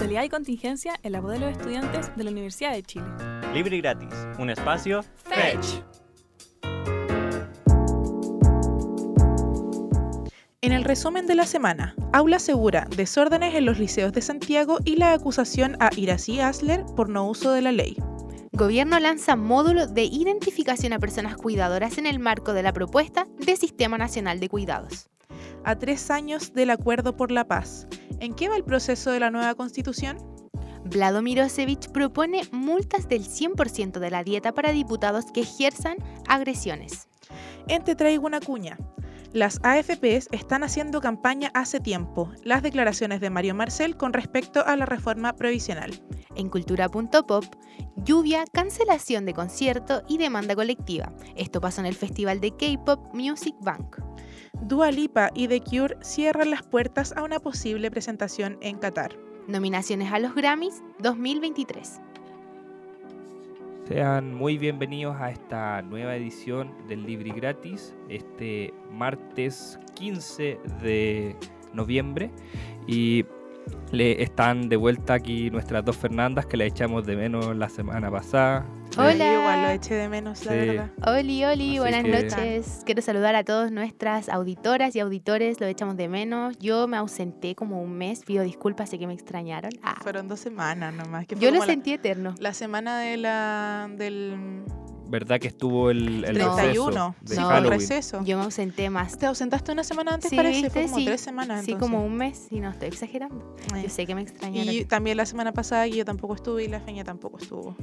Actualidad y contingencia en la voz de los estudiantes de la Universidad de Chile. Libre y gratis. Un espacio Fetch. En el resumen de la semana, Aula Segura, desórdenes en los liceos de Santiago y la acusación a Irací Asler por no uso de la ley. Gobierno lanza módulo de identificación a personas cuidadoras en el marco de la propuesta de Sistema Nacional de Cuidados. A tres años del Acuerdo por la Paz, ¿en qué va el proceso de la nueva constitución? Vlado Mirosevich propone multas del 100% de la dieta para diputados que ejerzan agresiones. En Te traigo una cuña. Las AFPs están haciendo campaña hace tiempo. Las declaraciones de Mario Marcel con respecto a la reforma provisional. En cultura.pop, lluvia, cancelación de concierto y demanda colectiva. Esto pasó en el festival de K-Pop Music Bank. Dua Lipa y The Cure cierran las puertas a una posible presentación en Qatar. Nominaciones a los Grammys 2023. Sean muy bienvenidos a esta nueva edición del Libri Gratis, este martes 15 de noviembre. Y le están de vuelta aquí nuestras dos Fernandas que la echamos de menos la semana pasada. Hola. Yo igual lo eché de menos, la Sí. verdad. Oli, oli, Así buenas que- noches. Quiero saludar a todas nuestras auditoras y auditores, lo echamos de menos. Yo me ausenté como un mes, pido disculpas, sé que me extrañaron. Ah, Fueron dos semanas nomás. Que fue yo lo como la- sentí eterno. La, semana de la, del ¿Verdad que estuvo el, el 31. receso de sí, No, fue el receso. Yo me ausenté más. ¿Te ausentaste una semana antes, Sí, parece? ¿viste? Fue como Sí. tres semanas Sí, entonces. como un mes, y no estoy exagerando. Ay. Yo sé que me extrañaron. Y también la semana pasada que yo tampoco estuve y la Feña tampoco estuvo.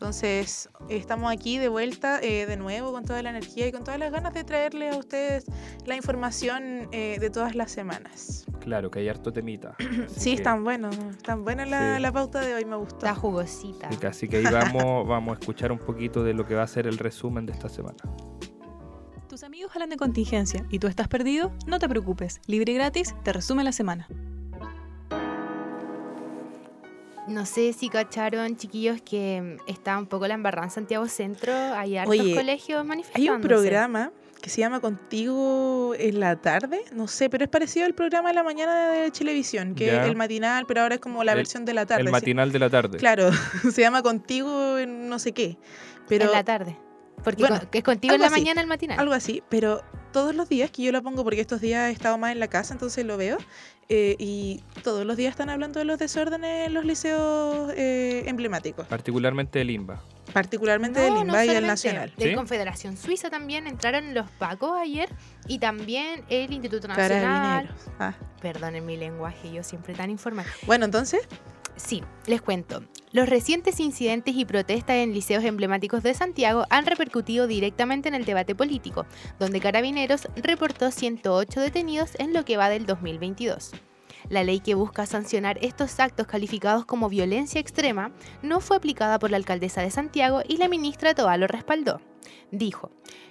Entonces, estamos aquí de vuelta eh, de nuevo con toda la energía y con todas las ganas de traerles a ustedes la información eh, de todas las semanas. Claro, que hay harto temita. Sí, que- están buenos, están buena la, Sí. la pauta de hoy, me gustó. Está jugosita. Así que- Así que ahí vamos, vamos a escuchar un poquito de lo que va a ser el resumen de esta semana. Tus amigos hablan de contingencia y tú estás perdido, no te preocupes. Libre y gratis te resume la semana. No sé si cacharon, chiquillos, que mm, está un poco la embarrada en Santiago Centro. Hay hartos Oye, colegios manifestándose. Hay un programa que se llama Contigo en la tarde, no sé, pero es parecido al programa de la mañana de Chilevisión, que Ya. es el matinal, pero ahora es como la El- versión de la tarde. el sí. matinal de la tarde. Claro, se llama Contigo en no sé qué. Pero en la tarde. Porque Bueno, con- que es contigo en la así, mañana el matinal. algo así, pero todos los días que yo lo pongo, porque estos días he estado más en la casa, entonces lo veo, eh, y todos los días están hablando de los desórdenes en los liceos eh, emblemáticos, Particularmente del INBA. particularmente No, del no INBA y solamente. Nacional. De ¿Sí? Confederación Suiza también entraron los Pacos ayer y también el Instituto Nacional. Ah. Perdonen mi lenguaje, yo siempre tan informal. Bueno, entonces, Sí, les cuento. Los recientes incidentes y protestas en liceos emblemáticos de Santiago han repercutido directamente en el debate político, donde Carabineros reportó 108 detenidos en lo que va del 2022. La ley que busca sancionar estos actos calificados como violencia extrema no fue aplicada por la alcaldesa de Santiago y la ministra Toa lo respaldó. Dijo,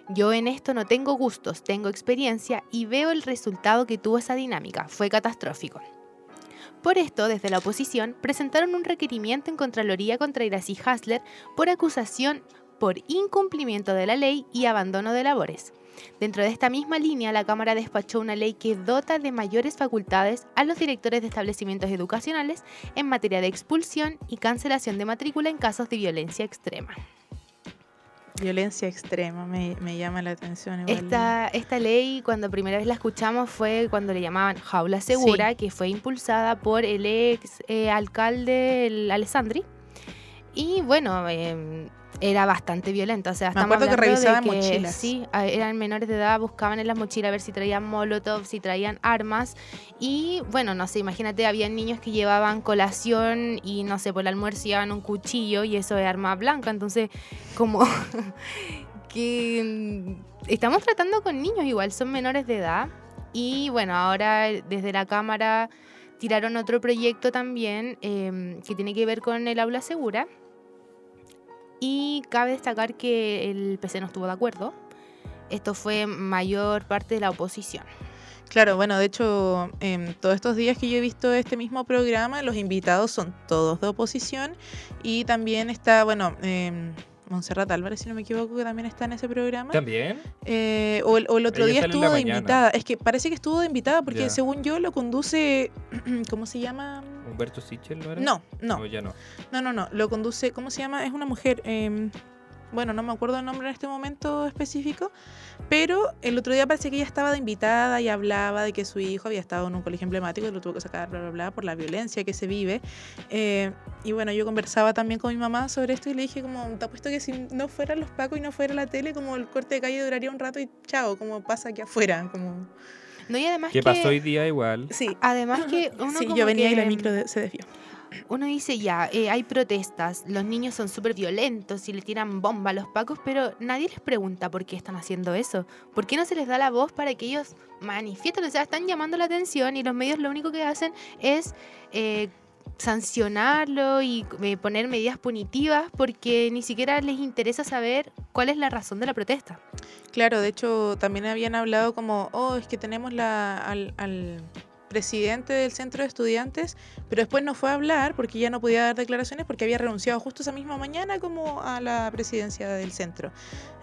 yo en esto no tengo gustos, tengo experiencia y veo el resultado que tuvo esa dinámica, fue catastrófico. Por esto, desde la oposición, presentaron un requerimiento en Contraloría contra Iracy Hasler por acusación por incumplimiento de la ley y abandono de labores. Dentro de esta misma línea, la Cámara despachó una ley que dota de mayores facultades a los directores de establecimientos educacionales en materia de expulsión y cancelación de matrícula en casos de violencia extrema. Violencia extrema me, me llama la atención. Igual. Esta, esta ley, cuando primera vez la escuchamos, fue cuando le llamaban Jaula Segura, que fue impulsada por el ex eh, alcalde el Alessandri. Y bueno, eh, era bastante violenta. O sea, Me acuerdo que hablando de revisaban mochilas. Sí, eran menores de edad, buscaban en las mochilas a ver si traían molotov, si traían armas. Y bueno, no sé, imagínate, había niños que llevaban colación y no sé, por el almuerzo llevaban un cuchillo y eso es arma blanca. Entonces, como que mm, estamos tratando con niños igual, son menores de edad. Y bueno, ahora desde la Cámara tiraron otro proyecto también eh, que tiene que ver con el aula segura. Y cabe destacar que el PC no estuvo de acuerdo. Esto fue mayor parte de la oposición. Claro, bueno, de hecho, em, todos estos días que yo he visto este mismo programa, los invitados son todos de oposición y también está, bueno, em, Montserrat Álvarez, si no me equivoco, que también está en ese programa. ¿También? Eh, o, el, o el otro Ella día estuvo de invitada. Es que parece que estuvo de invitada porque Ya. según yo lo conduce, ¿cómo se llama? ¿Humberto Sichel no era? No, no, No, ya no. no, no, no. Lo conduce, ¿cómo se llama? Es una mujer. em, bueno, no me acuerdo el nombre en este momento específico, pero el otro día parece que ella estaba de invitada y hablaba de que su hijo había estado en un colegio emblemático y lo tuvo que sacar, bla, bla, bla, por la violencia que se vive. Eh, y bueno, yo conversaba también con mi mamá sobre esto y le dije como, te apuesto que si no fueran los pacos y no fuera la tele, como el corte de calle duraría un rato y chao, como pasa aquí afuera. Como... No, y además ¿Qué que... pasó hoy día igual? Sí, Además que uno sí como yo venía y la que- micro de- se desvió. Uno dice ya, eh, hay protestas, los niños son súper violentos y le tiran bomba a los pacos, pero nadie les pregunta por qué están haciendo eso. ¿Por qué no se les da la voz para que ellos manifiesten? O sea, están llamando la atención y los medios lo único que hacen es eh, sancionarlo y eh, poner medidas punitivas porque ni siquiera les interesa saber cuál es la razón de la protesta. Claro, de hecho también habían hablado como, oh, es que tenemos la, al, al presidente del centro de estudiantes, pero después no fue a hablar porque ya no podía dar declaraciones porque había renunciado justo esa misma mañana como a la presidencia del centro.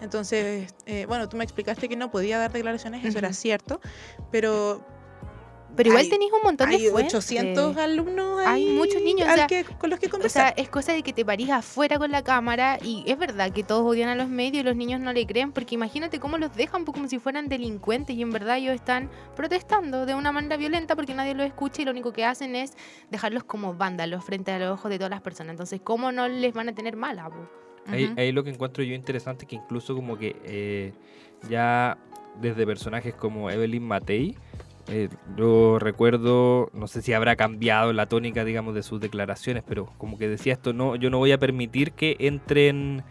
Entonces, eh, bueno, tú me explicaste que no podía dar declaraciones, eso era cierto, pero Pero igual Hay- tenéis un montón hay de fuentes. 800 alumnos Hay ahí muchos niños, o al sea, que- con los que O sea, conversar. es cosa de que te parís afuera con la cámara y es verdad que todos odian a los medios y los niños no le creen porque imagínate cómo los dejan pues, como si fueran delincuentes y en verdad ellos están protestando de una manera violenta porque nadie los escucha y lo único que hacen es dejarlos como vándalos frente a los ojos de todas las personas. Entonces, ¿cómo no les van a tener mala? Ahí, ahí lo que encuentro yo interesante que incluso como que eh, ya desde personajes como Evelyn Matei, eh, yo recuerdo, no sé si habrá cambiado la tónica, digamos, de sus declaraciones, pero como que decía esto, no, yo no voy a permitir que entren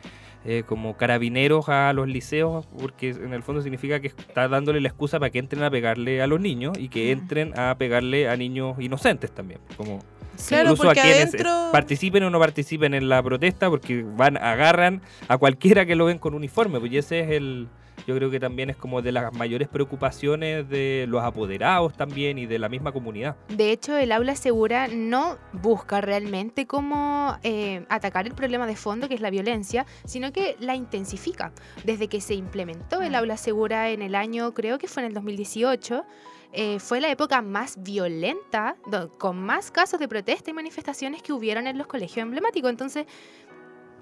eh, como carabineros a los liceos, porque en el fondo significa que está dándole la excusa para que entren a pegarle a los niños y que entren a pegarle a niños inocentes también, como Claro, incluso a quienes adentro- participen o no participen en la protesta, porque van, agarran a cualquiera que lo ven con uniforme, pues ese es el, yo creo que también es como de las mayores preocupaciones de los apoderados también y de la misma comunidad. De hecho, el aula segura no busca realmente cómo eh, atacar el problema de fondo, que es la violencia, sino que la intensifica. Desde que se implementó el Mm. aula segura en el año, creo que fue en el 2018, eh, fue la época más violenta, con más casos de protesta y manifestaciones que hubieron en los colegios emblemáticos. Entonces,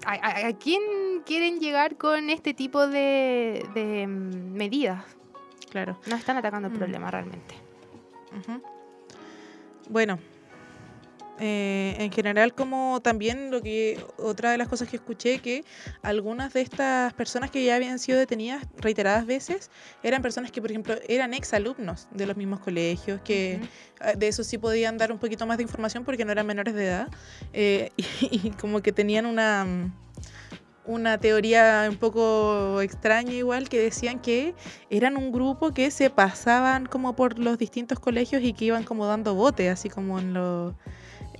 ¿a, a- a quién quieren llegar con este tipo de, de, mm, medidas? Claro. No están atacando el Mm. problema realmente. Bueno, eh, en general como también lo que otra de las cosas que escuché que algunas de estas personas que ya habían sido detenidas reiteradas veces eran personas que por ejemplo eran ex alumnos de los mismos colegios que ah, de eso sí podían dar un poquito más de información porque no eran menores de edad eh, y, y como que tenían una una teoría un poco extraña igual que decían que eran un grupo que se pasaban como por los distintos colegios y que iban como dando bote así como en los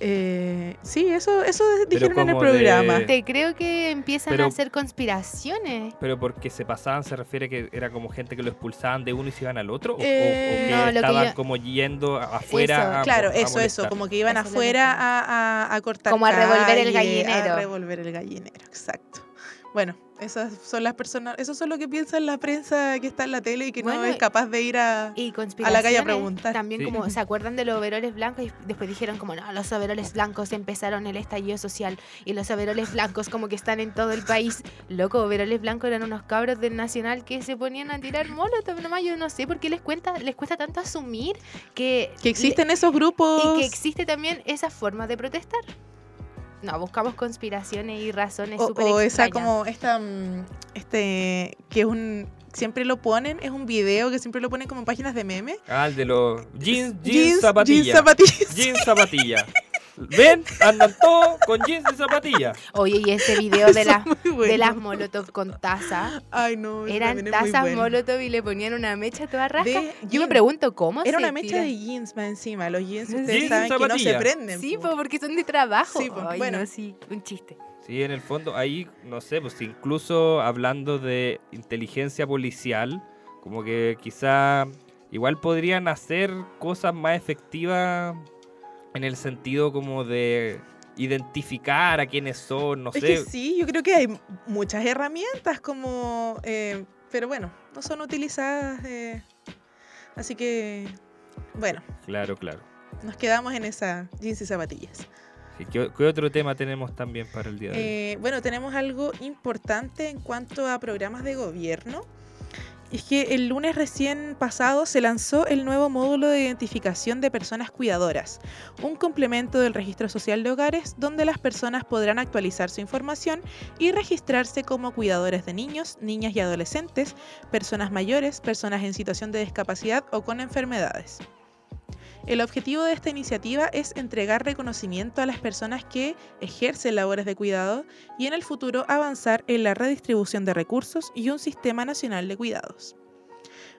eh, sí eso eso dijeron en el de- programa Te creo que empiezan Pero- a hacer conspiraciones. Pero porque se pasaban, se refiere que era como gente que lo expulsaban de uno y se iban al otro, o, o- o Eh, que no, lo que estaban yo- como yendo afuera. Eso, a- Claro, a eso, eso, molestar. como que iban Eso afuera a, a- a cortar Como a revolver el gallinero. A revolver el gallinero, exacto. Bueno, esas son las personas, eso son lo que piensa la prensa que está en la tele y que Bueno, no es capaz de ir a... Y a la calle a preguntar. También Sí. como se acuerdan de los overoles blancos y después dijeron como no, los overoles blancos empezaron el estallido social y los overoles blancos como que están en todo el país. Loco, overoles blancos eran unos cabros del Nacional que se ponían a tirar molotov nomás. Yo no sé por qué les cuenta, les cuesta tanto asumir que, Que existen esos grupos... y que existe también esa forma de protestar. No, buscamos conspiraciones y razones O, súper o esa como esta mm, este que es un siempre lo ponen, es un video que siempre lo ponen como en páginas de meme. Ah, el de los jeans, jeans, jeans zapatillas. zapatillas. Jeans, zapatillas. ¿Ven? Andan todos con jeans y zapatillas. Oye, y ese video de, las bueno. de las molotov con taza. Ay, no, Eran también es muy tazas bueno. molotov y le ponían una mecha toda rasca. De Yo me jeans. pregunto cómo Era se una mecha tira? de jeans más encima. Los jeans Jeans ustedes y saben que no se prenden. Sí, po. po, porque son de trabajo. Sí, po, Ay, bueno. no, sí, un chiste. Sí, en el fondo, ahí, no sé, pues incluso hablando de inteligencia policial, como que quizá igual podrían hacer cosas más efectivas en el sentido como de identificar a quiénes son, no Es sé. que sí, yo creo que hay muchas herramientas como... eh, pero bueno, no son utilizadas. eh, así que, bueno, Claro, claro. nos quedamos en esa jeans y zapatillas. Sí, ¿Qué, qué otro tema tenemos también para el día de hoy? Eh, bueno, tenemos algo importante en cuanto a programas de gobierno. Es que el lunes recién pasado se lanzó el nuevo módulo de identificación de personas cuidadoras, un complemento del registro social de hogares donde las personas podrán actualizar su información y registrarse como cuidadores de niños, niñas y adolescentes, personas mayores, personas en situación de discapacidad o con enfermedades. El objetivo de esta iniciativa es entregar reconocimiento a las personas que ejercen labores de cuidado y en el futuro avanzar en la redistribución de recursos y un sistema nacional de cuidados.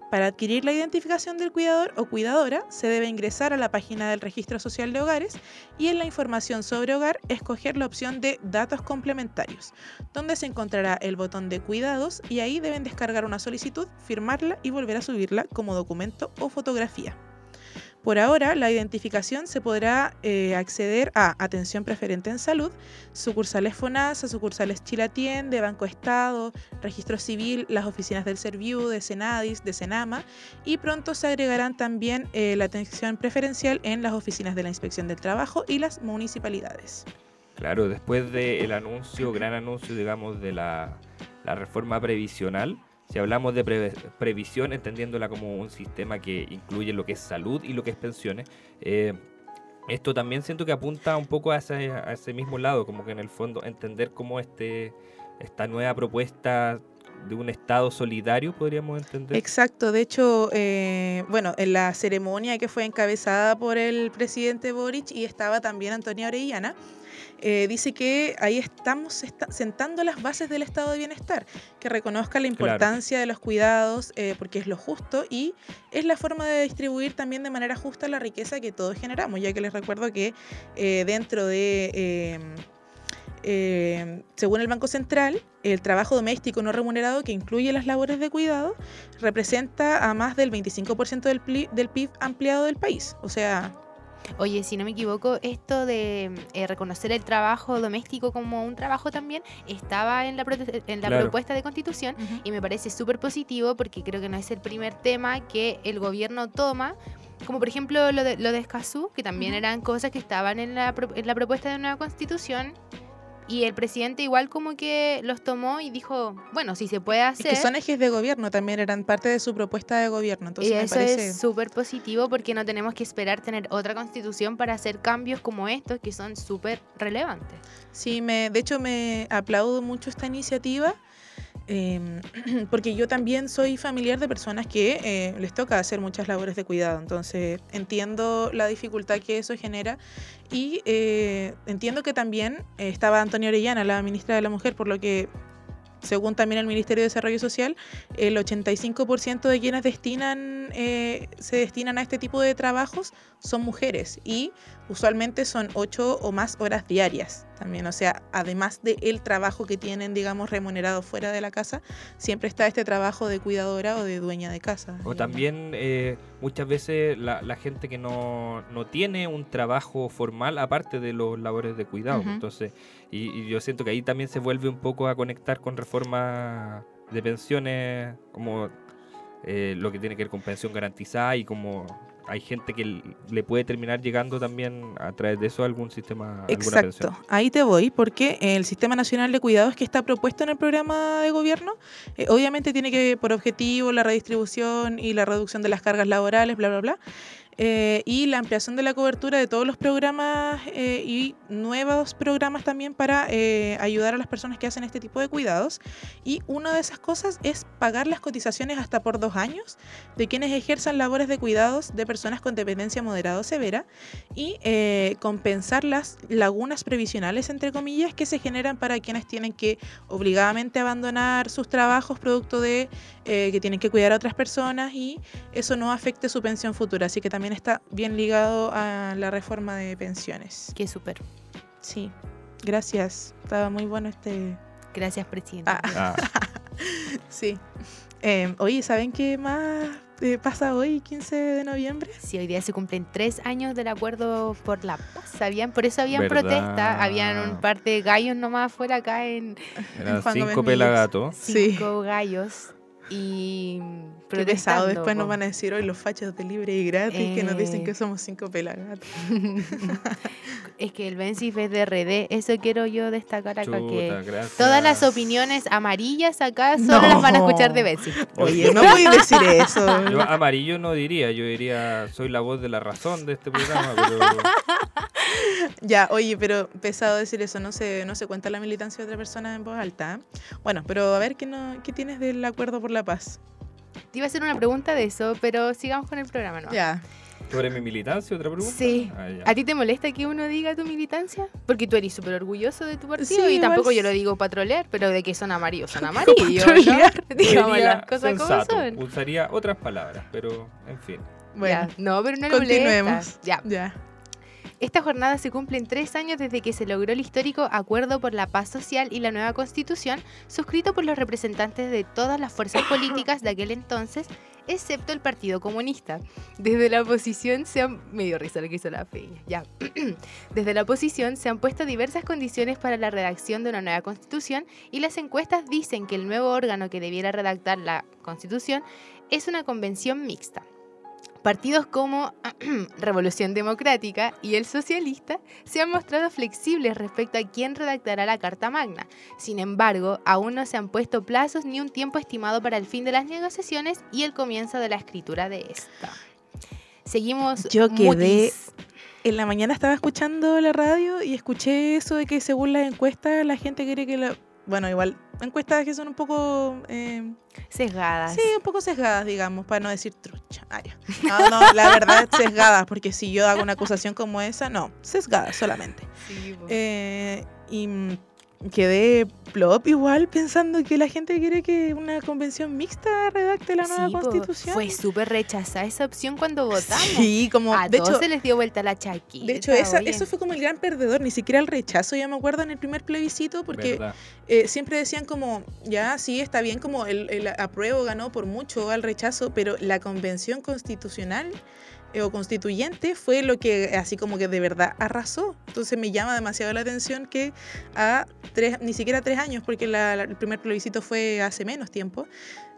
Para adquirir la identificación del cuidador o cuidadora se debe ingresar a la página del Registro Social de Hogares y en la información sobre hogar escoger la opción de datos complementarios, donde se encontrará el botón de cuidados y ahí deben descargar una solicitud, firmarla y volver a subirla como documento o fotografía. Por ahora, la identificación se podrá eh, acceder a Atención Preferente en Salud, sucursales FONASA, sucursales Chilatiende, Banco Estado, Registro Civil, las oficinas del Serviu, de Senadis, de Senama y pronto se agregarán también eh, la atención preferencial en las oficinas de la Inspección del Trabajo y las municipalidades. Claro, después del anuncio, gran anuncio, digamos, de la reforma previsional, si hablamos de pre- previsión, entendiéndola como un sistema que incluye lo que es salud y lo que es pensiones, eh, esto también siento que apunta un poco a ese, a ese mismo lado, como que en el fondo entender cómo este, esta nueva propuesta de un Estado solidario, podríamos entender. Exacto, de hecho, eh, bueno, en la ceremonia que fue encabezada por el presidente Boric y estaba también Antonia Orellana, eh, dice que ahí estamos esta- sentando las bases del estado de bienestar, que reconozca la Claro. importancia de los cuidados, eh, porque es lo justo y es la forma de distribuir también de manera justa la riqueza que todos generamos, ya que les recuerdo que eh, dentro de... eh, eh, según el Banco Central, el trabajo doméstico no remunerado, que incluye las labores de cuidado, representa a más del 25% del, del PIB ampliado del país. O sea, Oye, si no me equivoco, esto de eh, reconocer el trabajo doméstico como un trabajo también estaba en la, en la Claro. propuesta de constitución y me parece súper positivo porque creo que no es el primer tema que el gobierno toma. Como por ejemplo lo de, lo de Escazú, que también eran cosas que estaban en la, pro- en la propuesta de nueva constitución. Y el presidente igual como que los tomó y dijo, bueno, si se puede es hacer. que son ejes de gobierno, también eran parte de su propuesta de gobierno. Entonces y me parece... es súper positivo porque no tenemos que esperar tener otra constitución para hacer cambios como estos que son súper relevantes. Sí, me, de hecho me aplaudo mucho esta iniciativa. Em, porque yo también soy familiar de personas que eh, les toca hacer muchas labores de cuidado, entonces entiendo la dificultad que eso genera y eh, entiendo que también eh, estaba Antonia Orellana, la ministra de la Mujer, por lo que según también el Ministerio de Desarrollo Social, el 85% de quienes destinan, eh, se destinan a este tipo de trabajos son mujeres y usualmente son 8 o más horas diarias también. O sea, además del trabajo que tienen, digamos, remunerado fuera de la casa, siempre está este trabajo de cuidadora o de dueña de casa. O también eh, muchas veces la, la gente que no, no tiene un trabajo formal aparte de los labores de cuidado. Entonces, y, y yo siento que ahí también se vuelve un poco a conectar con reformas de pensiones, como eh, lo que tiene que ver con pensión garantizada y como hay gente que le puede terminar llegando también a través de eso a algún sistema, Exacto, ahí te voy, porque el Sistema Nacional de Cuidados que está propuesto en el programa de gobierno, eh, obviamente tiene que por objetivo la redistribución y la reducción de las cargas laborales, bla, bla, bla, eh, y la ampliación de la cobertura de todos los programas eh, y nuevos programas también para eh, ayudar a las personas que hacen este tipo de cuidados. Y una de esas cosas es pagar las cotizaciones hasta por dos años de quienes ejerzan labores de cuidados de personas con dependencia moderada o severa y eh, compensar las lagunas previsionales, entre comillas, que se generan para quienes tienen que obligadamente abandonar sus trabajos producto de eh, que tienen que cuidar a otras personas y eso no afecte su pensión futura. Así que también está bien ligado a la reforma de pensiones. Qué súper. Sí, gracias. Estaba muy bueno este... Gracias, presidente. Ah. Ah, Sí. Eh, oye, ¿saben qué más eh, pasa hoy, 15 de noviembre. Sí, hoy día se cumplen tres años del acuerdo por la paz. ¿Sabían? Por eso habían ¿Verdad? protesta. Habían un par de gallos nomás afuera acá en Eran Juan Gómez cinco pelagatos. Sí. cinco gallos. Y Qué pesado, después nos van a decir hoy los fachos de libre y gratis que nos dicen Eh. que somos cinco pelagatos. es que el Bensif es de RD. Eso quiero yo destacar acá que Chuta, gracias. todas las opiniones amarillas acá solo las van a escuchar de Bensif. Oye, no voy a decir eso. Yo amarillo no diría, yo diría, soy la voz de la razón de este programa, pero Ya, oye, pero pesado decir eso, no se, no se cuenta la militancia de otra persona en voz alta. ¿eh? Bueno, pero a ver, ¿qué, no, ¿qué tienes del acuerdo por la paz? Te iba a hacer una pregunta de eso, pero sigamos con el programa, ¿no? Ya. sobre mi militancia, otra pregunta. Sí. Ah. ¿A ti te molesta que uno diga tu militancia? Porque tú eres súper orgulloso de tu partido Sí, y igual tampoco yo lo digo para trolear, pero de que son amarillos, son amarillos. patrolear. ¿no? Digamos las cosas como son. Usaría otras palabras, pero en fin. Bueno, Ya, No, pero no le continuemos. molesta. Ya. Ya. Esta jornada se cumplen tres años desde que se logró el histórico Acuerdo por la Paz Social y la nueva Constitución, suscrito por los representantes de todas las fuerzas políticas de aquel entonces, excepto el Partido Comunista. Desde la oposición se han... Me dio risa lo que hizo la peña. Ya. Desde la oposición se han puesto diversas condiciones para la redacción de una nueva Constitución y las encuestas dicen que el nuevo órgano que debiera redactar la Constitución es una convención mixta. Partidos como Revolución Democrática y el Socialista se han mostrado flexibles respecto a quién redactará la Carta Magna. Sin embargo, aún no se han puesto plazos ni un tiempo estimado para el fin de las negociaciones y el comienzo de la escritura de esta. Seguimos. Yo quedé- mutis. En la mañana estaba escuchando la radio y escuché eso de que según las encuestas la gente quiere que la... Bueno, igual, encuestas que son un poco... eh, sesgadas. sí, un poco sesgadas, digamos, para no decir trucha. Ah. No, no, la verdad es sesgadas, porque si yo hago una acusación como esa, no, sesgadas solamente. Sí. Eh, y mm, quedé plop igual pensando que la gente quiere que una convención mixta redacte la nueva po, constitución. Fue súper rechazada esa opción cuando votamos. Sí, como A de todos hecho, se les dio vuelta la chaquita. de hecho esa- eso fue como el gran perdedor, ni siquiera el rechazo, ya me acuerdo en el primer plebiscito, porque eh, siempre decían como, ya, sí, está bien, como el, el apruebo ganó por mucho al rechazo, pero la convención constitucional o constituyente fue lo que así como que de verdad arrasó. Entonces me llama demasiado la atención que a tres, ni siquiera tres años, porque la- la- el primer plebiscito fue hace menos tiempo,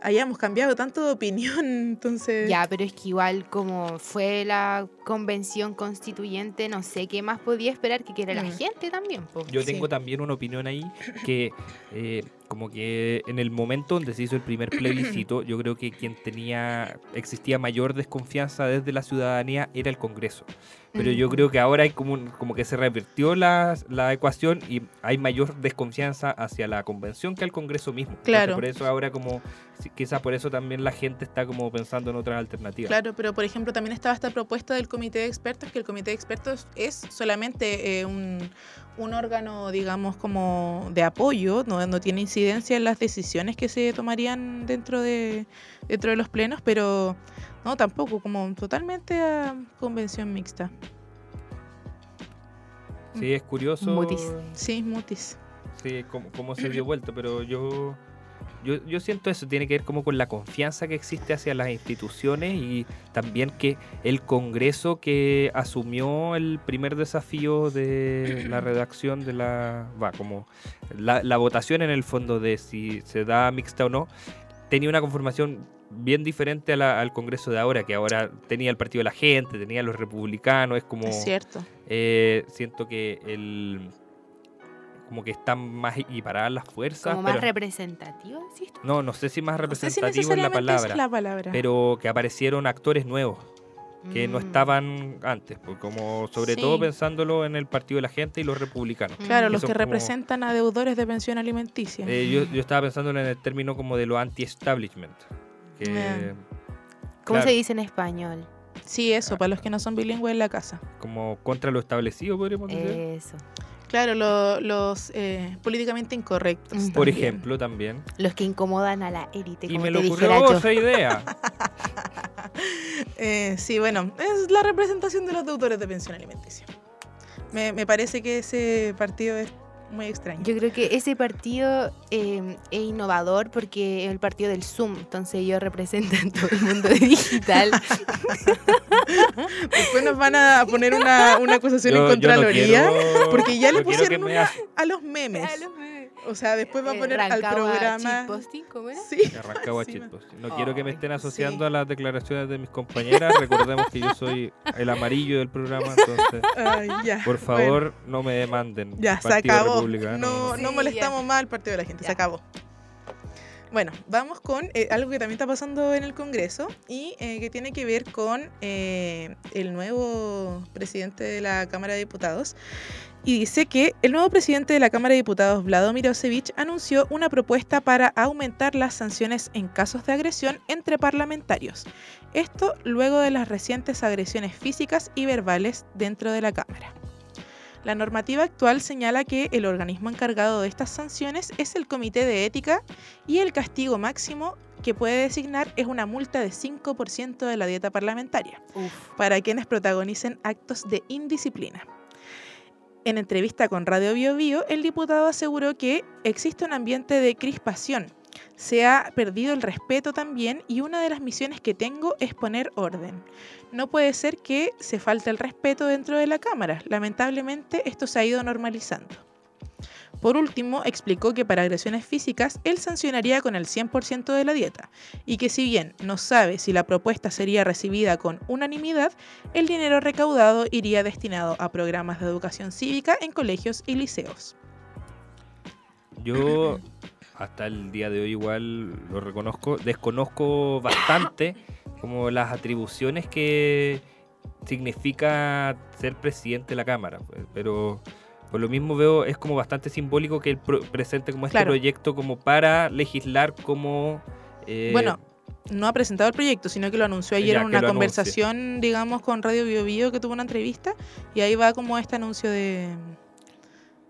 hayamos cambiado tanto de opinión. Entonces, Ya, pero es que igual como fue la convención constituyente, no sé qué más podía esperar que quiera la Mm. gente también. po. Yo Sí. tengo también una opinión ahí que eh, como que en el momento donde se hizo el primer plebiscito, yo creo que quien tenía, existía mayor desconfianza desde la ciudadanía era el Congreso. Pero yo creo que ahora hay como, un- como que se revirtió la, la ecuación y hay mayor desconfianza hacia la convención que al Congreso mismo. Entonces, Claro. por eso ahora como, quizás por eso también la gente está como pensando en otras alternativas. Claro, pero por ejemplo también estaba esta propuesta del comité de expertos, que el comité de expertos es solamente eh, un, un órgano, digamos, como de apoyo, no, no tiene incidencia en las decisiones que se tomarían dentro de, dentro de los plenos, pero no, tampoco, como totalmente a convención mixta. Sí, es curioso. Mutis. Sí, mutis. Sí, cómo, cómo se dio vuelta, pero yo, yo, yo siento eso, tiene que ver como con la confianza que existe hacia las instituciones y también que el Congreso que asumió el primer desafío de la redacción de la, va, como la, la votación en el fondo de si se da mixta o no, tenía una conformación bien diferente a la- al Congreso de ahora, que ahora tenía el Partido de la Gente, tenía los republicanos, es como... Es cierto. Eh, siento que el como que están más equiparadas las fuerzas. como más pero- ¿sí? no, no sé si más No sé si representativo es la palabra, es la palabra. pero que aparecieron actores nuevos que no Mm. estaban antes, pues, como sobre Sí. todo pensándolo en el Partido de la Gente y los republicanos. claro, Mm. los son que como- representan a deudores de pensión alimenticia. Eh, yo, yo estaba pensando en el término como de lo anti-establishment. Que- Ya. ¿Cómo claro, se dice en español? Sí, eso, para los que no son bilingües en la casa. Como contra lo establecido, podríamos decir. Eso. Claro, lo- los eh, políticamente incorrectos. Por también. ejemplo, también. Los que incomodan a la élite, Y como me te lo ocurrió esa idea. Eh, sí, bueno, es la representación de los deudores de pensión alimenticia. Me, me parece que ese partido es muy extraño. Yo creo que ese partido eh, es innovador porque es el partido del Zoom, entonces ellos representan todo el mundo digital. Después nos van a poner una, una acusación Yo- en yo no Contraloría quiero- porque ya le pusieron una a los memes. O sea, después va a Eh, poner al Rancagua programa. shitposting, ¿cómo era? Sí. Arrancaba Sí, shitpost. No quiero que me estén sí. asociando a las declaraciones de mis compañeras. Recordemos que yo soy el amarillo del programa, entonces Ay, ya. por Bueno, favor no me demanden. ya, se acabó. No, no molestamos más al partido de la gente, se acabó. Bueno, vamos con eh, algo que también está pasando en el Congreso y eh, que tiene que ver con eh, el nuevo presidente de la Cámara de Diputados. Y dice que el nuevo presidente de la Cámara de Diputados, Vlado Osevich, anunció una propuesta para aumentar las sanciones en casos de agresión entre parlamentarios. Esto luego de las recientes agresiones físicas y verbales dentro de la Cámara. La normativa actual señala que el organismo encargado de estas sanciones es el Comité de Ética y el castigo máximo que puede designar es una multa de 5% de la dieta parlamentaria Uf. para quienes protagonicen actos de indisciplina. En entrevista con Radio Bio Bio, el diputado aseguró que existe un ambiente de crispación. Se ha perdido el respeto también y una de las misiones que tengo es poner orden. No puede ser que se falte el respeto dentro de la Cámara. Lamentablemente esto se ha ido normalizando. Por último, explicó que para agresiones físicas él sancionaría con el 100% de la dieta y que si bien no sabe si la propuesta sería recibida con unanimidad, el dinero recaudado iría destinado a programas de educación cívica en colegios y liceos. Yo hasta el día de hoy igual lo reconozco, desconozco bastante como las atribuciones que significa ser presidente de la Cámara, pues, pero por lo mismo veo es como bastante simbólico que él presente como este Claro. proyecto como para legislar como eh, Bueno, no ha presentado el proyecto, sino que lo anunció ayer Ya, en una anuncie. conversación, digamos, con Radio Bio Bio, que tuvo una entrevista, y ahí va como este anuncio de,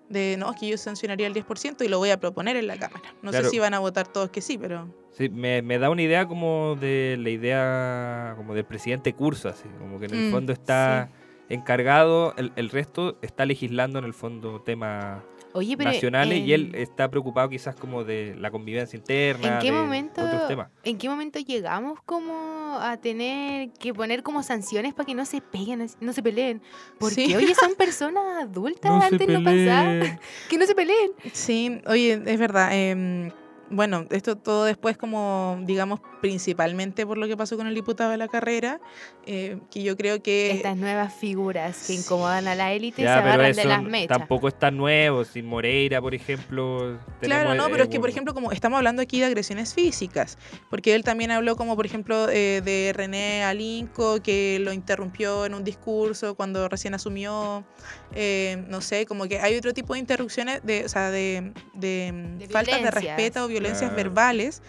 de no, es que yo sancionaría el 10% y lo voy a proponer en la Cámara. No Claro. sé si van a votar todos que sí, pero... Sí, me, me da una idea como de la idea como del presidente Curso, así, como que en el Mm, fondo está encargado, el, el resto está legislando en el fondo temas Oye, pero nacionales y él está preocupado quizás como de la convivencia interna, ¿En qué de momento? otros temas. ¿En qué momento llegamos como a tener que poner como sanciones para que no se peguen, no se peleen? Porque Sí. oye, son personas adultas, antes no pasaba. Que no se peleen. Sí, oye, es verdad. em, bueno, esto todo después como, digamos, principalmente por lo que pasó con el diputado de la carrera, eh, que yo creo que... Estas nuevas figuras que incomodan a la élite y se agarran de las mechas. tampoco es tan nuevo. Si Moreira, por ejemplo. Claro, no, eh, pero es que, un- por ejemplo, como estamos hablando aquí de agresiones físicas, porque él también habló como, por ejemplo, eh, de René Alinco, que lo interrumpió en un discurso cuando recién asumió, eh, no sé, como que hay otro tipo de interrupciones, de, o sea, de, de, De faltas de respeto o violencias Claro. verbales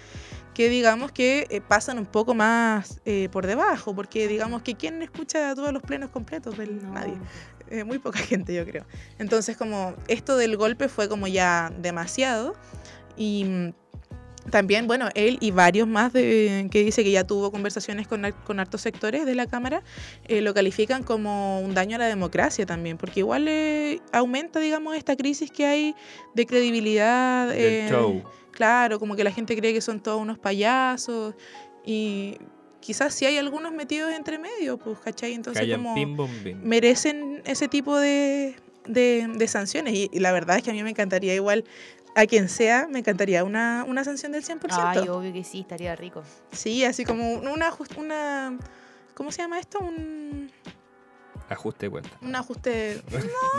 que digamos que eh, pasan un poco más eh, por debajo, porque digamos que ¿quién escucha todos los plenos completos? Del, No. Nadie. Eh, muy poca gente, yo creo. Entonces, como esto del golpe fue como ya demasiado. Y mm, también, bueno, él y varios más de, que dice que ya tuvo conversaciones con, con hartos sectores de la Cámara, eh, lo califican como un daño a la democracia también, porque igual eh, aumenta, digamos, esta crisis que hay de credibilidad. Del eh, show. Claro, como que la gente cree que son todos unos payasos y quizás si hay algunos metidos entre medio, pues, ¿cachai? Entonces Callan como pim, bom, bim. merecen ese tipo de, de- de sanciones y, y la verdad es que a mí me encantaría igual, a quien sea, me encantaría una, una sanción del 100%. Ay, obvio que sí, estaría rico. sí, así como una, una ¿cómo se llama esto? Un, Ajuste de cuenta. un ajuste,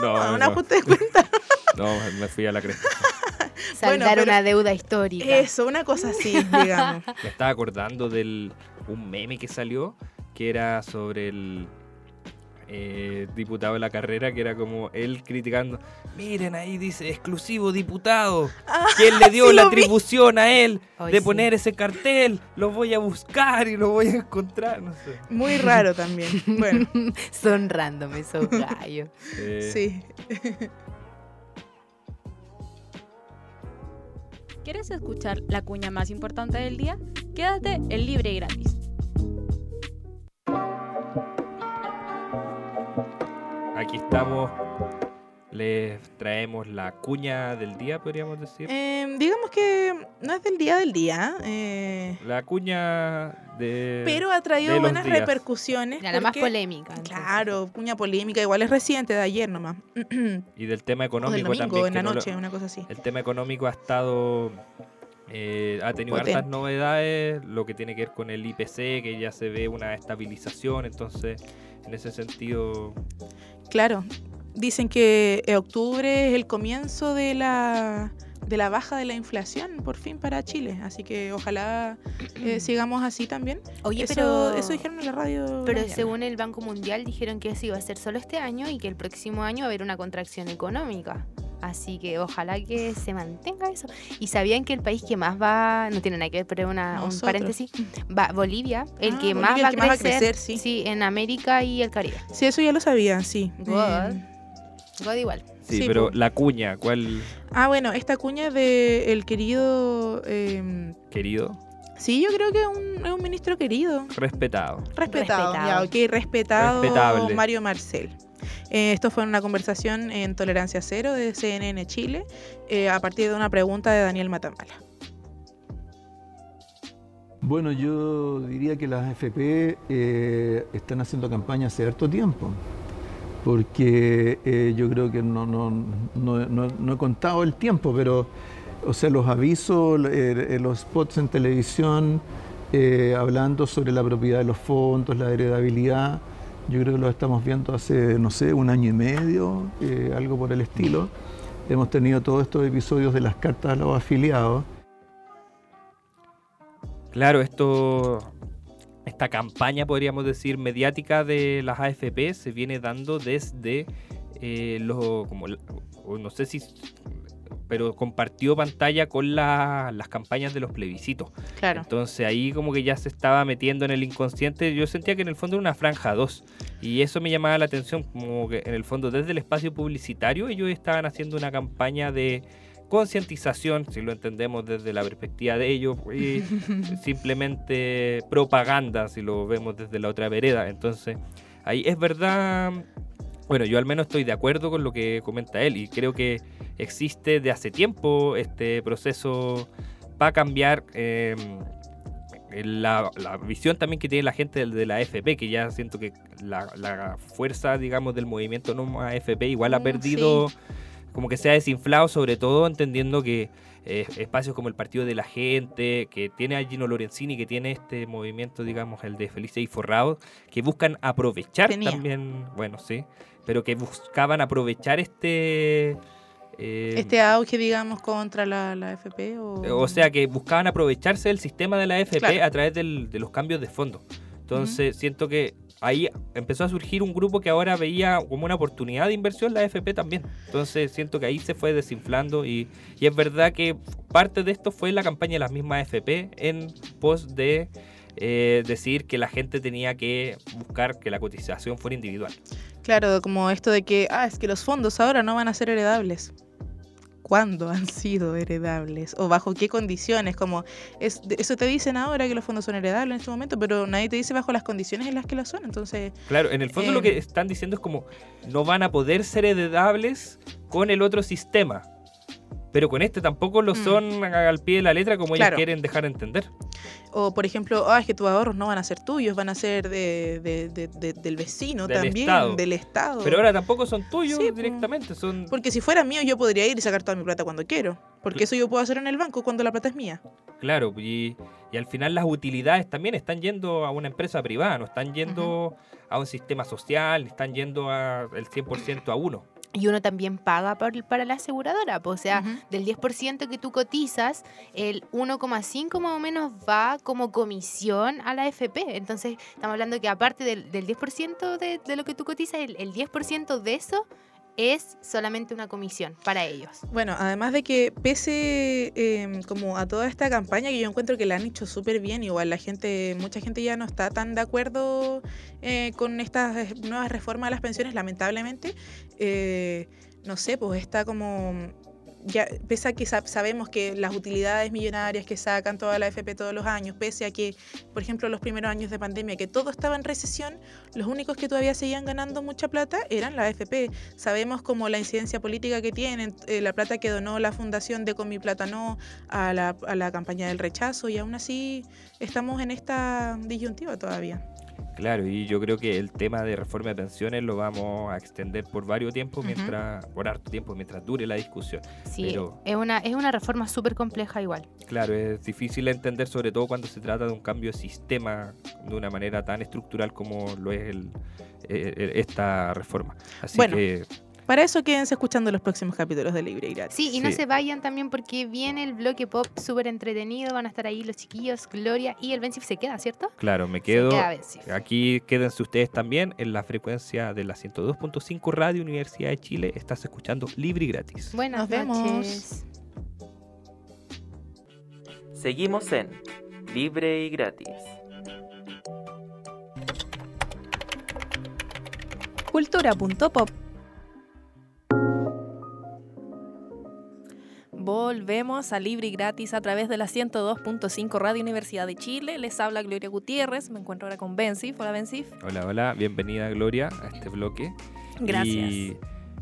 No, no, no, un no. ajuste de cuenta. No, me fui a la cresta. Saldar pero- una deuda histórica. Eso, una cosa así, digamos. Me estaba acordando del un meme que salió que era sobre el eh, diputado de la carrera, que era como él criticando. Miren ahí dice exclusivo diputado. Ah, ¿Quién le dio sí la vi. atribución a él de sí. poner ese cartel? Lo voy a buscar y lo voy a encontrar. No sé. Muy raro también. Bueno, Son random esos gallos. Eh, sí. ¿Quieres escuchar la cuña más importante del día? Quédate en libre y gratis. Aquí estamos les traemos la cuña del día, podríamos decir. Eh, digamos que no es del día del día, eh, La cuña de... pero ha traído buenas días. repercusiones. La más porque- polémica. entonces. Claro, cuña polémica, igual es reciente, de ayer nomás. Y del tema o del económico domingo, también. en la no lo- noche, una cosa así. el tema económico ha estado... eh, ha tenido Potente. hartas novedades, lo que tiene que ver con el IPC, que ya se ve una estabilización, entonces en ese sentido Claro, dicen que eh, octubre es el comienzo de la, de la baja de la inflación, por fin, para Chile. Así que ojalá eh, sigamos así también. Oye, eso, pero, eso dijeron en la radio. pero mañana. según el Banco Mundial dijeron que eso iba a ser solo este año y que el próximo año va a haber una contracción económica. Así que ojalá que se mantenga eso. Y sabían que el país que más va, no tiene nada que ver, pero una, un paréntesis, va Bolivia, el Ah, que, Bolivia, más, el va que más va a crecer, crecer, sí. en América y el Caribe. Sí, eso ya lo sabía, sí. God. Eh, God igual. Sí, Sí, pero po. la cuña, ¿cuál ah, bueno, esta cuña de el querido. eh, querido? sí, yo creo que es un, es un ministro querido. Respetado. Respetado, ya, Respetado. ok, respetado Respetable. Mario Marcel. Eh, esto fue una conversación en Tolerancia Cero de CNN Chile eh, a partir de una pregunta de Daniel Matamala. Bueno, yo diría que las AFP eh, están haciendo campaña hace harto tiempo, porque eh, yo creo que no, no, no- no- he contado el tiempo, pero, o sea, los avisos, eh, los spots en televisión, eh, hablando sobre la propiedad de los fondos, la heredabilidad, yo creo que lo estamos viendo hace, no sé, un año y medio, algo por el estilo. Hemos tenido todos estos episodios de las cartas a los afiliados. Claro, esto, esta campaña, podríamos decir, mediática de las AFP se viene dando desde eh, lo, como, no sé si, pero compartió pantalla con la- las campañas de los plebiscitos. Claro. Entonces ahí como que ya se estaba metiendo en el inconsciente. Yo sentía que en el fondo era una franja 2. Y eso me llamaba la atención, como que en el fondo desde el espacio publicitario ellos estaban haciendo una campaña de concientización, si lo entendemos desde la perspectiva de ellos, y simplemente propaganda, si lo vemos desde la otra vereda. Entonces ahí es verdad, bueno, yo al menos estoy de acuerdo con lo que comenta él y creo que existe de hace tiempo este proceso para cambiar eh, la, la visión también que tiene la gente de la AFP, que ya siento que la, la fuerza, digamos, del movimiento no AFP igual ha Mm, perdido, como que se ha desinflado, sobre todo entendiendo que eh, espacios como el Partido de la Gente, que tiene a Gino Lorenzini, que tiene este movimiento, digamos, el de Felice y Forrado, que buscan aprovechar Tenía. también, bueno, sí, pero que buscaban aprovechar este... eh, Este auge, digamos, contra la, la FP. O, o sea que buscaban aprovecharse del sistema de la Claro. a través del- de los cambios de fondo. Entonces siento que ahí empezó a surgir un grupo que ahora veía como una oportunidad de inversión la AFP también. Entonces siento que ahí se fue desinflando y, es verdad que parte de esto fue la campaña de las mismas AFP en pos de eh, decir que la gente tenía que buscar que la cotización fuera individual. Claro, como esto de que, ah, es que los fondos ahora no van a ser heredables. ¿Cuándo han sido heredables? ¿O bajo qué condiciones? Como es, eso te dicen ahora que los fondos son heredables en este momento, pero nadie te dice bajo las condiciones en las que lo son. Entonces, Claro, en el fondo lo Eh, que están diciendo es como no van a poder ser heredables con el otro sistema. Pero con este tampoco lo Mm. son al pie de la letra como Claro. ellos quieren dejar entender. o por ejemplo, ah, es que tus ahorros no van a ser tuyos, van a ser de, de- de- de- del vecino Del también, Estado. del Estado. Pero ahora tampoco son tuyos Sí, directamente, son... Porque si fuera mío, yo podría ir y sacar toda mi plata cuando quiero. Porque eso yo puedo hacer en el banco cuando la plata es mía. Claro, y, y al final las utilidades también están yendo a una empresa privada, no están yendo a un sistema social, están yendo a el 100% a uno. Y uno también paga por- para la aseguradora, pues, o sea, Ujú. del 10% que tú cotizas, el 1,5 más o menos va como comisión a la FP. Entonces, estamos hablando que aparte del, del 10% de, de lo que tú cotizas, el, el 10% de eso es solamente una comisión para ellos. Bueno, además de que pese eh, como a toda esta campaña que yo encuentro que la han hecho súper bien, igual la gente, mucha gente ya no está tan de acuerdo eh, con estas nuevas reformas de las pensiones, lamentablemente. Eh, no sé, pues está como ya, pese a que sab- sabemos que las utilidades millonarias que sacan toda la FP todos los años, pese a que, por ejemplo, los primeros años de pandemia, que todo estaba en recesión, los únicos que todavía seguían ganando mucha plata eran la FP. Sabemos como la incidencia política que tienen, eh, la plata que donó la fundación de Con mi plata no a la, a la campaña del rechazo, y aún así estamos en esta disyuntiva todavía. Claro, y yo creo que el tema de reforma de pensiones lo vamos a extender por varios tiempos, mientras, por harto tiempo, mientras dure la discusión. Sí, Pero- es, una, es una reforma súper compleja igual. Claro, es difícil de entender, sobre todo cuando se trata de un cambio de sistema de una manera tan estructural como lo es el- eh, eh, esta reforma. Así Bueno. que Para eso quédense escuchando los próximos capítulos de Libre y Gratis. Sí, y no Sí. se vayan también porque viene el bloque pop súper entretenido. Van a estar ahí los chiquillos, Gloria y el Bensif se queda, ¿cierto? Claro, me Se quedo. queda. Aquí quédense ustedes también en la frecuencia de la 102.5 Radio Universidad de Chile. Estás escuchando Libre y Gratis. Buenas Nos vemos. noches. Seguimos en Libre y Gratis. Cultura.pop. Volvemos a Libre y Gratis a través de la 102.5 Radio Universidad de Chile. Les habla Gloria Gutiérrez. Me encuentro ahora con Bensif. Hola, Bensif. Hola, hola, bienvenida Gloria a este bloque. Gracias. Y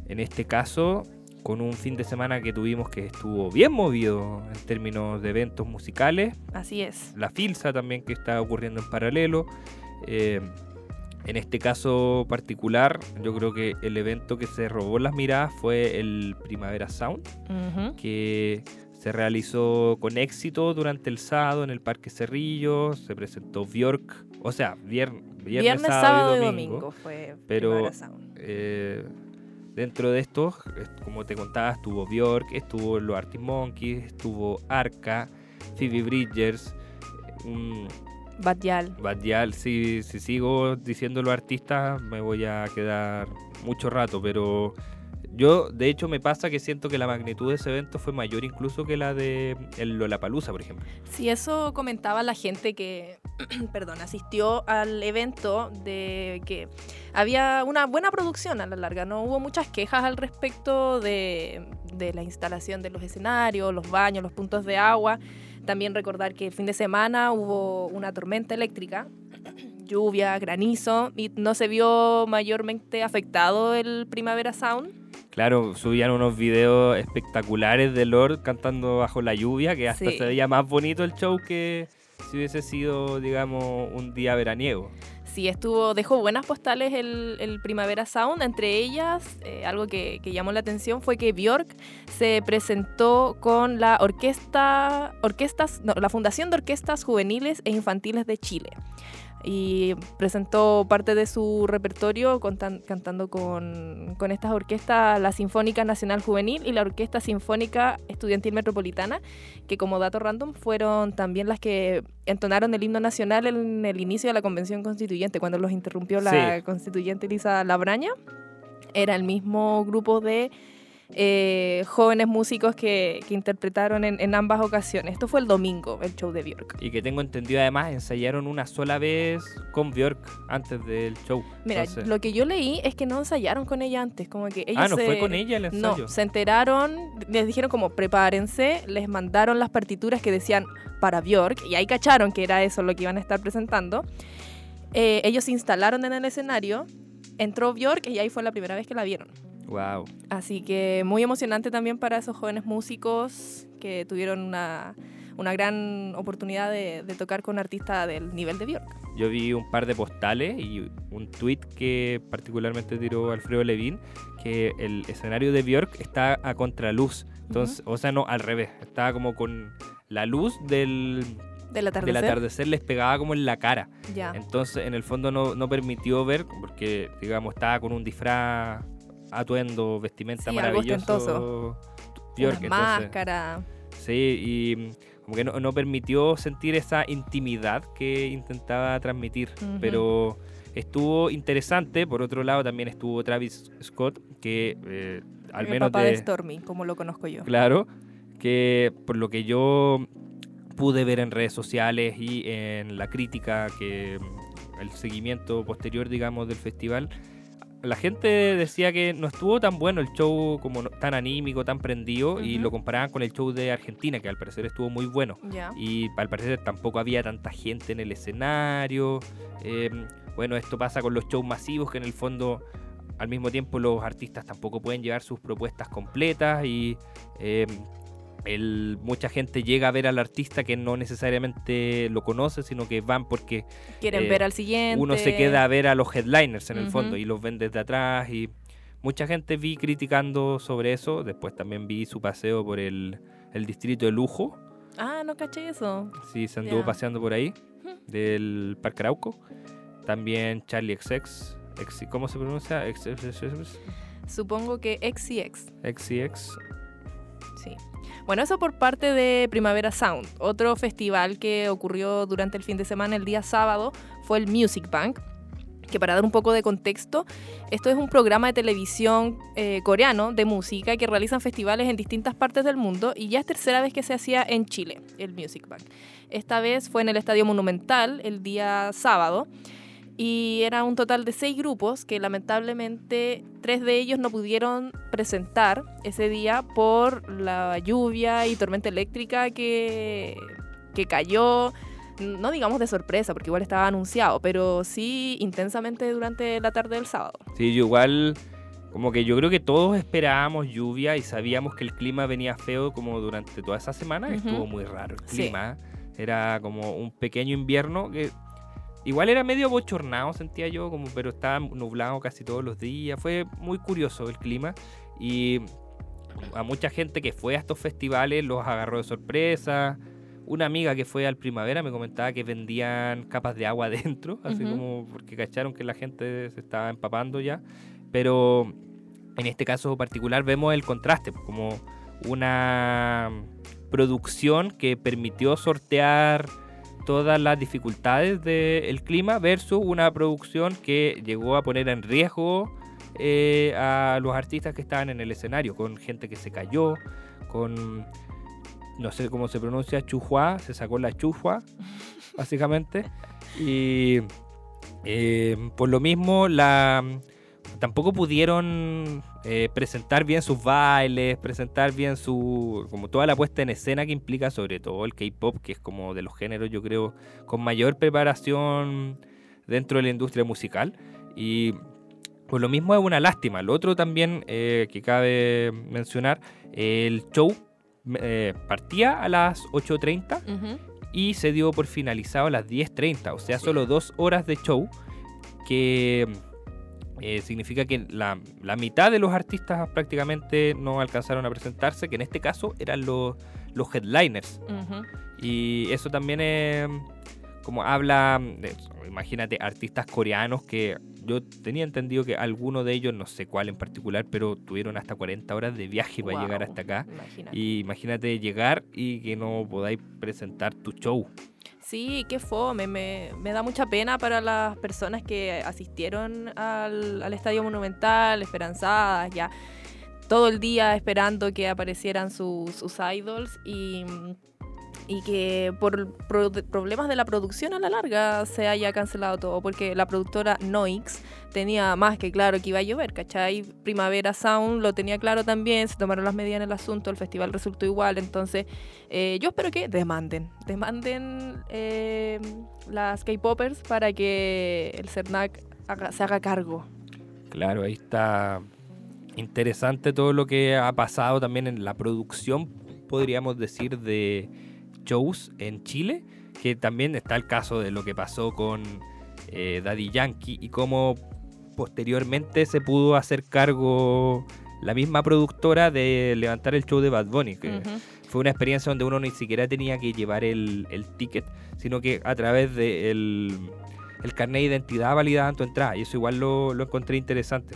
en este caso, con un fin de semana que tuvimos que estuvo bien movido en términos de eventos musicales, Así es. la FILSA también que está ocurriendo en paralelo. Eh, en este caso particular, yo creo que el evento que se robó las miradas fue el Primavera Sound, que se realizó con éxito durante el sábado en el Parque Cerrillo, se presentó Bjork, o sea, vier- viernes, Viernes, sábado y domingo fue Pero- Primavera Sound. eh, dentro de estos, es- como te contaba, estuvo Bjork, estuvo los Arctic Monkeys, estuvo Arca, Phoebe Bridgers, un Badial. Badial. Si, si sigo diciendo los artistas, me voy a quedar mucho rato, pero yo, de hecho, me pasa que siento que la magnitud de ese evento fue mayor incluso que la de el Lollapalooza, por ejemplo. Sí, eso comentaba la gente que, perdón, asistió al evento de que había una buena producción a la larga. No hubo muchas quejas al respecto de, de la instalación de los escenarios, los baños, los puntos de agua. También recordar que el fin de semana hubo una tormenta eléctrica, lluvia, granizo, y no se vio mayormente afectado el Primavera Sound. Claro, subían unos videos espectaculares de Lord cantando bajo la lluvia, que hasta Sí. se veía más bonito el show que si hubiese sido, digamos, un día veraniego. Sí, estuvo, dejó buenas postales el, Primavera Sound. Entre ellas, eh, algo que, llamó la atención fue que Bjork se presentó con la orquesta, orquestas, la Fundación de Orquestas Juveniles e Infantiles de Chile. Y presentó parte de su repertorio contan- cantando con, con estas orquestas, la Sinfónica Nacional Juvenil y la Orquesta Sinfónica Estudiantil Metropolitana, que como dato random fueron también las que entonaron el himno nacional en el inicio de la convención constituyente, cuando los interrumpió la Sí. constituyente Elisa Labraña. Era el mismo grupo de eh, jóvenes músicos que, que interpretaron en, en ambas ocasiones. Esto fue el domingo, el show de Björk. Y que tengo entendido además ensayaron una sola vez con Björk antes del show. Mira, Entonces- lo que yo leí es que no ensayaron con ella antes, como que ellos ah, no se- fue con ella el ensayo. No, se enteraron, les dijeron como prepárense, les mandaron las partituras que decían para Björk y ahí cacharon que era eso lo que iban a estar presentando. Eh, ellos se instalaron en el escenario, entró Björk y ahí fue la primera vez que la vieron. Wow. Así que muy emocionante también para esos jóvenes músicos que tuvieron una, una gran oportunidad de, de tocar con artistas del nivel de Björk. Yo vi un par de postales y un tweet que particularmente tiró Alfredo Levin, que el escenario de Björk está a contraluz. Entonces, o sea, no, al revés. Estaba como con la luz del, Del atardecer. del atardecer les pegaba como en la cara. Ya. Entonces, en el fondo no, no permitió ver, porque, digamos, estaba con un disfraz, atuendo, vestimenta Sí, maravilloso. máscara. Sí, y como que no, no permitió sentir esa intimidad que intentaba transmitir. Pero estuvo interesante. Por otro lado, también estuvo Travis Scott, que eh, al el menos papá de, de Stormy, como lo conozco yo. Claro, que por lo que yo pude ver en redes sociales y en la crítica, que el seguimiento posterior, digamos, del festival, la gente decía que no estuvo tan bueno el show, como no- tan anímico, tan prendido, y Ujú. lo comparaban con el show de Argentina, que al parecer estuvo muy bueno. Ya. Y al parecer tampoco había tanta gente en el escenario. Eh, bueno, esto pasa con los shows masivos, que en el fondo al mismo tiempo los artistas tampoco pueden llevar sus propuestas completas y eh, el- mucha gente llega a ver al artista que no necesariamente lo conoce, sino que van porque Quieren eh, ver al siguiente. uno se queda a ver a los headliners en el Ujú. fondo y los ven desde atrás y mucha gente vi criticando sobre eso. Después también vi su paseo por el, el distrito de lujo. Ah, no caché eso. Sí, se anduvo Ya. paseando por ahí, del Parque Arauco. También Charlie XX. ¿Cómo se pronuncia? X- X- X- Supongo que X y X. XCX. Bueno, eso por parte de Primavera Sound. Otro festival que ocurrió durante el fin de semana, el día sábado, fue el Music Bank. Que para dar un poco de contexto, esto es un programa de televisión eh, coreano de música que realizan festivales en distintas partes del mundo y ya es tercera vez que se hacía en Chile, el Music Bank. Esta vez fue en el Estadio Monumental el día sábado y era un total de seis grupos que lamentablemente tres de ellos no pudieron presentar ese día por la lluvia y tormenta eléctrica que, que cayó, no digamos de sorpresa, porque igual estaba anunciado, pero sí intensamente durante la tarde del sábado. Sí, yo igual, como que yo creo que todos esperábamos lluvia y sabíamos que el clima venía feo como durante toda esa semana, Ujú. estuvo muy raro el Sí. clima. Era como un pequeño invierno que igual era medio bochornado, sentía yo, como, pero estaba nublado casi todos los días. Fue muy curioso el clima y a mucha gente que fue a estos festivales los agarró de sorpresa. Una amiga que fue al primavera me comentaba que vendían capas de agua adentro, así como porque cacharon que la gente se estaba empapando ya. Pero en este caso particular vemos el contraste, pues, como una producción que permitió sortear todas las dificultades del clima versus una producción que llegó a poner en riesgo eh, a los artistas que estaban en el escenario, con gente que se cayó, con, no sé cómo se pronuncia, chujua, se sacó la chujua, básicamente. Y eh, por lo mismo, la, tampoco pudieron eh, presentar bien sus bailes, presentar bien su. como toda la puesta en escena que implica, sobre todo el K-pop, que es como de los géneros, yo creo, con mayor preparación dentro de la industria musical. Y por lo mismo es una lástima. Lo otro también eh, que cabe mencionar, el show eh, partía a las 8.30 Ujú. y se dio por finalizado a las 10.30, o sea, solo dos horas de show, que eh, significa que la, la mitad de los artistas prácticamente no alcanzaron a presentarse, que en este caso eran los, los headliners. Y eso también es como habla, de- imagínate, artistas coreanos que yo tenía entendido que algunos de ellos, no sé cuál en particular, pero tuvieron hasta 40 horas de viaje para llegar hasta acá. imagínate. Y imagínate llegar y que no podáis presentar tu show. Sí, qué fome. Me, me da mucha pena para las personas que asistieron al, al Estadio Monumental, esperanzadas, ya todo el día esperando que aparecieran sus, sus idols y, y que por pro- problemas de la producción a la larga se haya cancelado todo, porque la productora Noix tenía más que claro que iba a llover, ¿cachai? Primavera Sound lo tenía claro también, se tomaron las medidas en el asunto, el festival resultó igual, entonces eh, yo espero que demanden, demanden eh, las K-Poppers para que el CERNAC se haga cargo. Claro, ahí está interesante todo lo que ha pasado también en la producción, podríamos decir, de shows en Chile, que también está el caso de lo que pasó con eh, Daddy Yankee y cómo posteriormente se pudo hacer cargo la misma productora de levantar el show de Bad Bunny, que fue una experiencia donde uno ni siquiera tenía que llevar el, el ticket, sino que a través del el carnet de identidad validaban tu entrada. Y eso igual lo, lo encontré interesante.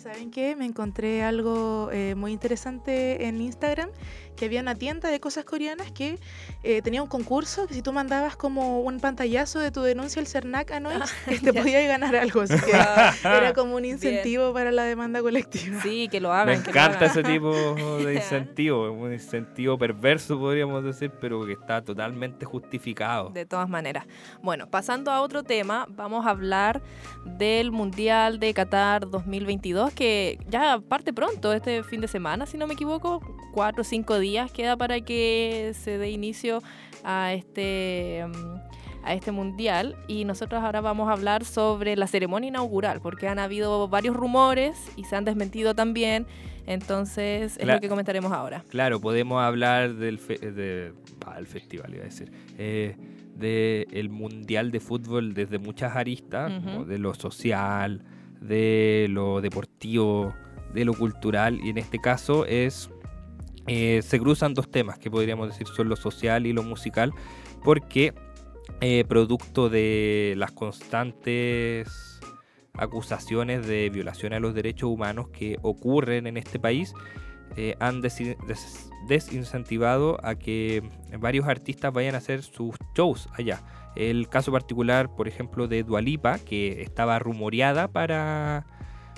¿Saben qué? Me encontré algo eh, muy interesante en Instagram, que había una tienda de cosas coreanas que eh, tenía un concurso que si tú mandabas como un pantallazo de tu denuncia al CERNAC a Noise, te podías ganar algo. Así que era como un incentivo para la demanda colectiva. Sí, que lo Me hagan. que lo encanta ese tipo de incentivo, un incentivo perverso podríamos decir, pero que está totalmente justificado. De todas maneras. Bueno, pasando a otro tema, vamos a hablar del Mundial de Qatar 2022, que ya parte pronto, este fin de semana, si no me equivoco, cuatro o cinco días queda para que se dé inicio a este, mm, a este Mundial. Y nosotros ahora vamos a hablar sobre la ceremonia inaugural, porque han habido varios rumores y se han desmentido también. Entonces, es lo que comentaremos ahora. Claro, podemos hablar del fe- de, ah, el festival, iba a decir, eh, del Mundial de Fútbol desde muchas aristas, como de lo social, de lo deportivo, de lo cultural, y en este caso es eh, se cruzan dos temas que podríamos decir son lo social y lo musical, porque eh, producto de las constantes acusaciones de violación a los derechos humanos que ocurren en este país, eh, han desi- des- desincentivado a que varios artistas vayan a hacer sus shows allá. El caso particular, por ejemplo, de Dualipa, que estaba rumoreada para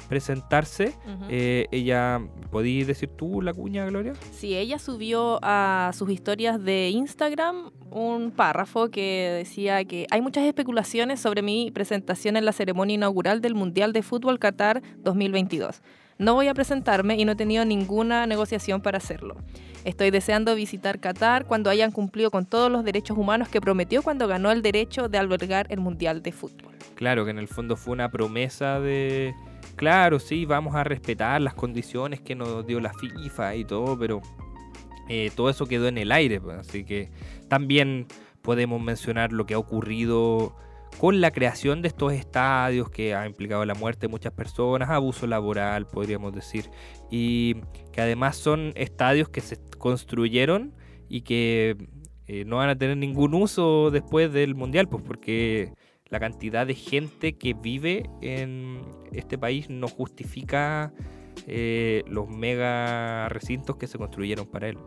presentarse. Eh, ella, ¿podías decir tú la cuña, Gloria? Sí, ella subió a sus historias de Instagram un párrafo que decía que hay muchas especulaciones sobre mi presentación en la ceremonia inaugural del Mundial de Fútbol Qatar 2022. No voy a presentarme y no he tenido ninguna negociación para hacerlo. Estoy deseando visitar Qatar cuando hayan cumplido con todos los derechos humanos que prometió cuando ganó el derecho de albergar el Mundial de Fútbol. Claro, que en el fondo fue una promesa de, claro, sí, vamos a respetar las condiciones que nos dio la FIFA y todo, pero eh, todo eso quedó en el aire. pues, Así que también podemos mencionar lo que ha ocurrido con la creación de estos estadios que ha implicado la muerte de muchas personas, abuso laboral, podríamos decir, y que además son estadios que se construyeron y que eh, no van a tener ningún uso después del Mundial, pues porque la cantidad de gente que vive en este país no justifica eh, los mega recintos que se construyeron para él.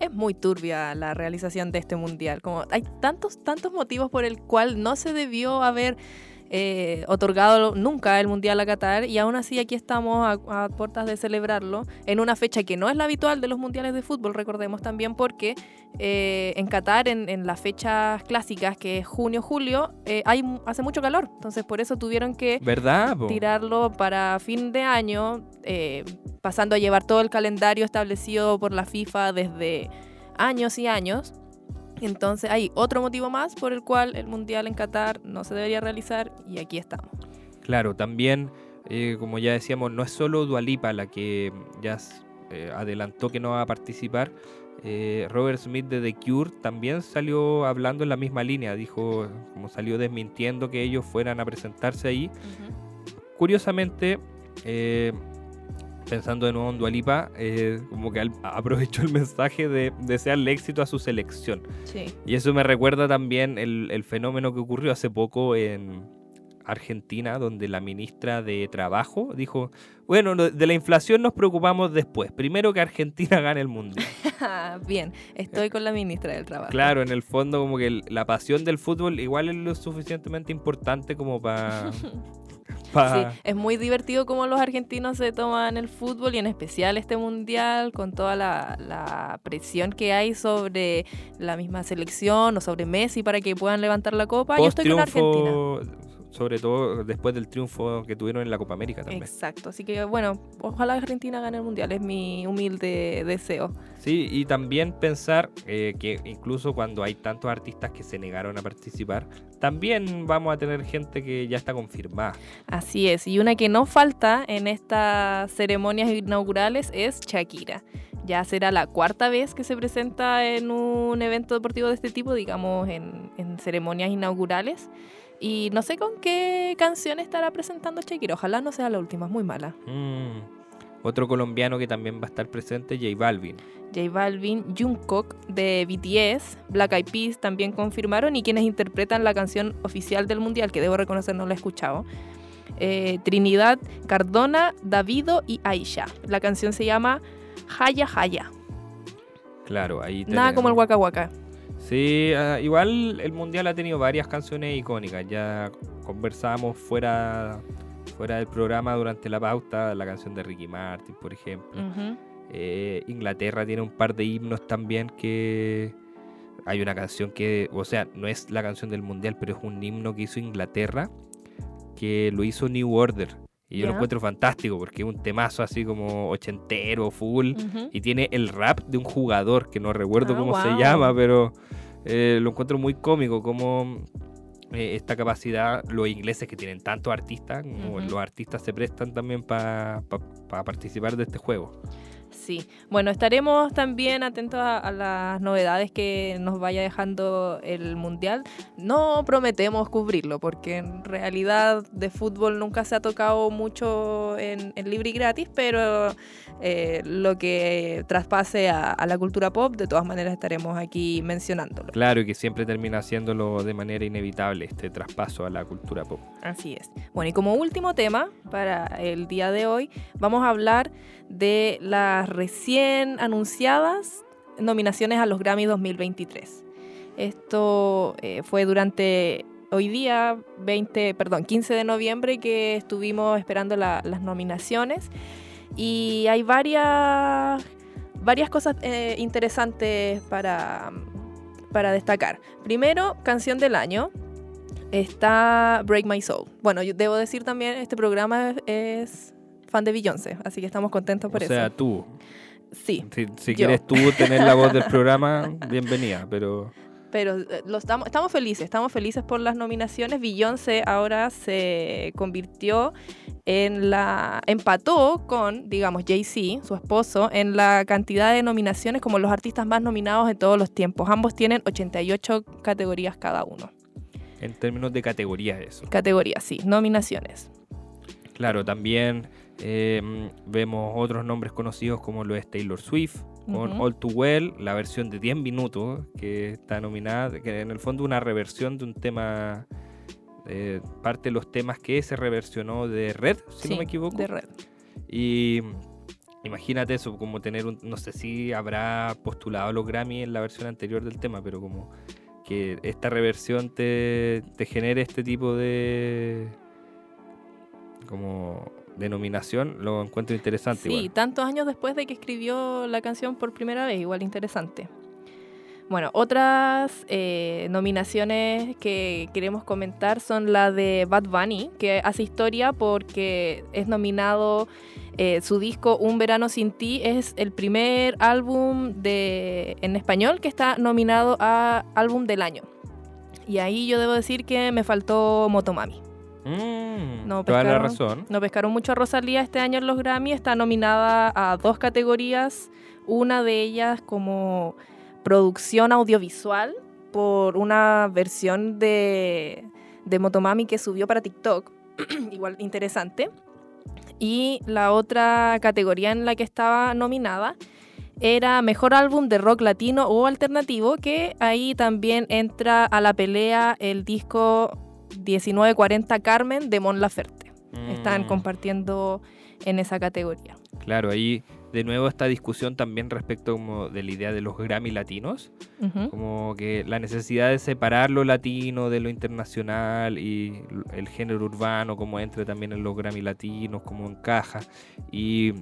Es muy turbia la realización de este mundial. Como hay tantos, tantos motivos por el cual no se debió haber eh, otorgado nunca el mundial a Qatar y aún así aquí estamos a, a puertas de celebrarlo en una fecha que no es la habitual de los mundiales de fútbol, recordemos también porque eh, en Qatar en, en las fechas clásicas que es junio, julio, eh, hay, hace mucho calor, entonces por eso tuvieron que tirarlo para fin de año, eh, pasando a llevar todo el calendario establecido por la FIFA desde años y años. Entonces hay otro motivo más por el cual el Mundial en Qatar no se debería realizar y aquí estamos. Claro, también, eh, como ya decíamos, no es solo Dualipa la que ya eh, adelantó que no va a participar. Eh, Robert Smith de The Cure también salió hablando en la misma línea, dijo, como salió desmintiendo que ellos fueran a presentarse ahí. Curiosamente, eh, pensando de nuevo en Dualipa, como que al- aprovechó el mensaje de desearle éxito a su selección. Sí. Y eso me recuerda también el, el fenómeno que ocurrió hace poco en Argentina, donde la ministra de Trabajo dijo, bueno, no- de la inflación nos preocupamos después, primero que Argentina gane el mundial. Bien, estoy con la ministra del Trabajo. claro, en el fondo como que el- la pasión del fútbol igual es lo suficientemente importante como para... Sí, es muy divertido cómo los argentinos se toman el fútbol y en especial este mundial con toda la, la presión que hay sobre la misma selección o sobre Messi para que puedan levantar la copa. Yo estoy con Argentina. sobre todo después del triunfo que tuvieron en la Copa América también. Exacto, así que bueno, ojalá Argentina gane el mundial, es mi humilde deseo. Sí, y también pensar eh, que incluso cuando hay tantos artistas que se negaron a participar, también vamos a tener gente que ya está confirmada. Así es, y una que no falta en estas ceremonias inaugurales es Shakira. Ya será la cuarta vez que se presenta en un evento deportivo de este tipo, digamos, en, en ceremonias inaugurales. Y no sé con qué canción estará presentando Shakira. Ojalá no sea la última, es muy mala. Mm. Otro colombiano que también va a estar presente, J Balvin. J Balvin, Jungkook de BTS, Black Eyed Peas también confirmaron y quienes interpretan la canción oficial del mundial, que debo reconocer no la he escuchado. eh, Trinidad Cardona, Davido y Aisha. La canción se llama Haya Haya. Claro, ahí Nada como el tenemos- Waka Waka. Sí, ah, igual el mundial ha tenido varias canciones icónicas. Ya conversamos fuera, fuera del programa durante la pauta, la canción de Ricky Martin, por ejemplo. Eh, Inglaterra tiene un par de himnos también que hay una canción que, o sea, no es la canción del mundial, pero es un himno que hizo Inglaterra que lo hizo New Order. Y yo lo encuentro fantástico porque es un temazo así como ochentero, full. Y tiene el rap de un jugador que no recuerdo Ah, cómo se llama, pero eh, lo encuentro muy cómico como eh, esta capacidad, los ingleses que tienen tantos artistas, como Ujú. los artistas se prestan también para participar de este juego. Sí, bueno, estaremos también atentos a, a las novedades que nos vaya dejando el Mundial. No prometemos cubrirlo, porque en realidad de fútbol nunca se ha tocado mucho en, en libre y gratis, pero eh, lo que traspase a, a la cultura pop, de todas maneras estaremos aquí mencionándolo. Claro, y que siempre termina haciéndolo de manera inevitable este traspaso a la cultura pop. Así es. Bueno, y como último tema para el día de hoy, vamos a hablar de las recién anunciadas nominaciones a los Grammy 2023. Esto eh, fue durante hoy día, 20, perdón, 15 de noviembre, que estuvimos esperando la- las nominaciones. Y hay varias, varias cosas eh, interesantes para, para destacar. Primero, canción del año está Break My Soul. Bueno, yo debo decir también, este programa es fan de Beyoncé, así que estamos contentos por o sea, eso. tú, Sí, si, quieres tú tener la voz del programa, bienvenida, pero pero eh, lo estamos, estamos felices, estamos felices por las nominaciones. Beyoncé ahora se convirtió en la... empató con, digamos, Jay-Z, su esposo, en la cantidad de nominaciones como los artistas más nominados de todos los tiempos. Ambos tienen 88 categorías cada uno. en términos de categorías eso. Categorías, sí, nominaciones. Claro, también eh, vemos otros nombres conocidos como lo es Taylor Swift, con. All Too Well, la versión de 10 minutos, que está nominada, que en el fondo una reversión de un tema, eh, parte de los temas que se reversionó de Red, si no me equivoco. De red. Y imagínate eso, como tener un, no sé si habrá postulado los Grammy en la versión anterior del tema, pero como que esta reversión te, te genere este tipo de como denominación, lo encuentro interesante. Sí, igual. tantos años después de que escribió la canción por primera vez, igual interesante. Bueno, otras eh, nominaciones que queremos comentar son la de Bad Bunny, que hace historia porque es nominado, eh, su disco Un Verano Sin Ti es el primer álbum de, en español que está nominado a álbum del año. Y ahí yo debo decir que me faltó Motomami. Mm, No, toda la pescaron- razón. No pescaron mucho a Rosalía este año en los Grammy. Está nominada a dos categorías. Una de ellas como producción audiovisual por una versión de, de Motomami que subió para TikTok. Igual interesante. Y la otra categoría en la que estaba nominada era Mejor Álbum de Rock Latino o Alternativo, que ahí también entra a la pelea el disco 1940 Carmen de Mon Laferte están Mm, compartiendo en esa categoría. Claro, ahí de nuevo esta discusión también respecto como de la idea de los Grammy latinos. Como que la necesidad de separar lo latino de lo internacional y el género urbano como entre también en los Grammy latinos, como encaja. Y,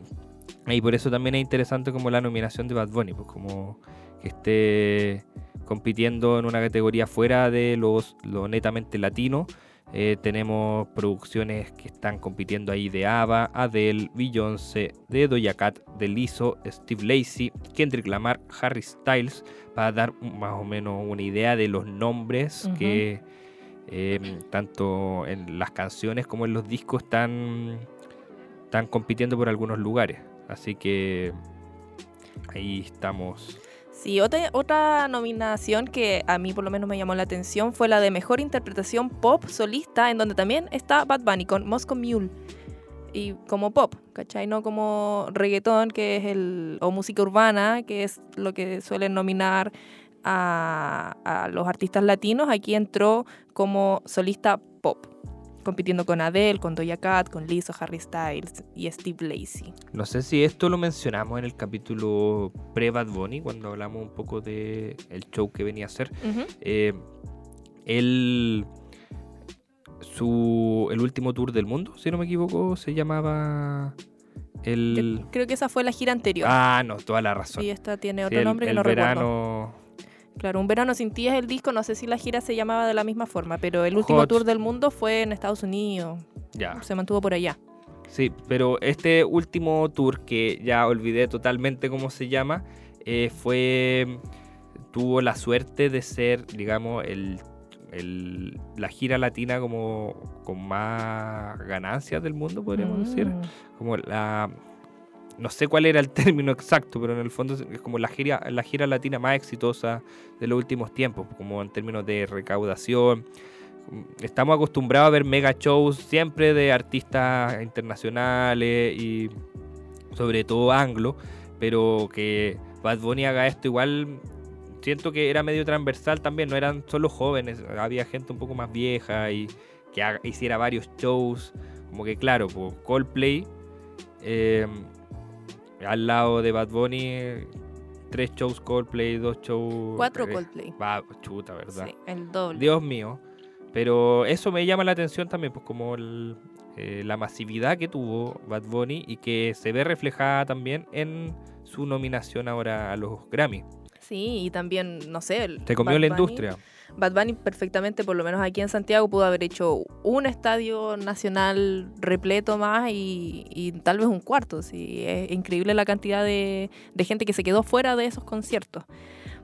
y por eso también es interesante como la nominación de Bad Bunny, pues como que esté compitiendo en una categoría fuera de los, lo netamente latino. Eh, tenemos producciones que están compitiendo ahí de ABBA, Adele, Beyoncé, de Doja Cat, de Lizzo, Steve Lacey, Kendrick Lamar, Harry Styles, para dar más o menos una idea de los nombres que eh, tanto en las canciones como en los discos están, están compitiendo por algunos lugares. Así que ahí estamos. Sí, otra, otra nominación que a mí por lo menos me llamó la atención fue la de Mejor Interpretación Pop Solista, en donde también está Bad Bunny con Moscow Mule. Y como pop, ¿cachai? No como reggaetón, que es el. o música urbana, que es lo que suelen nominar a, a los artistas latinos. Aquí entró como solista pop. Compitiendo con Adele, con Doja Cat, con Lizzo, Harry Styles y Steve Lacey. No sé si esto lo mencionamos en el capítulo pre-Bad Bunny, cuando hablamos un poco de el show que venía a hacer. Eh, él, su, el último tour del mundo, si no me equivoco, se llamaba el... Yo creo que esa fue la gira anterior. Ah, no, toda la razón. y esta tiene Sí, otro el- nombre que el no recuerdo. verano, Claro, Un verano sin ti es el disco, no sé si la gira se llamaba de la misma forma, pero el último Hot. tour del mundo fue en Estados Unidos, Ya. se mantuvo por allá. Sí, pero este último tour, que ya olvidé totalmente cómo se llama, eh, fue. tuvo la suerte de ser, digamos, el, el- la gira latina como con más ganancias del mundo, podríamos decir. Mm. Como la. No sé cuál era el término exacto, pero en el fondo es como la gira, la gira latina más exitosa de los últimos tiempos, como en términos de recaudación. Estamos acostumbrados a ver mega shows siempre de artistas internacionales y sobre todo anglo, pero que Bad Bunny haga esto igual siento que era medio transversal también, no eran solo jóvenes, había gente un poco más vieja y que hiciera varios shows, como que claro, pues, Coldplay eh, al lado de Bad Bunny, tres shows Coldplay, dos shows... Cuatro eh, Coldplay. Va, chuta, ¿verdad? Sí, el doble. Dios mío. Pero eso me llama la atención también, pues como el, eh, la masividad que tuvo Bad Bunny y que se ve reflejada también en su nominación ahora a los Grammy. Sí, y también, no sé. el Se comió Bad la Bunny- industria. Bad Bunny perfectamente, por lo menos aquí en Santiago, pudo haber hecho un estadio nacional repleto más y, y tal vez un cuarto. Sí, es increíble la cantidad de, de gente que se quedó fuera de esos conciertos.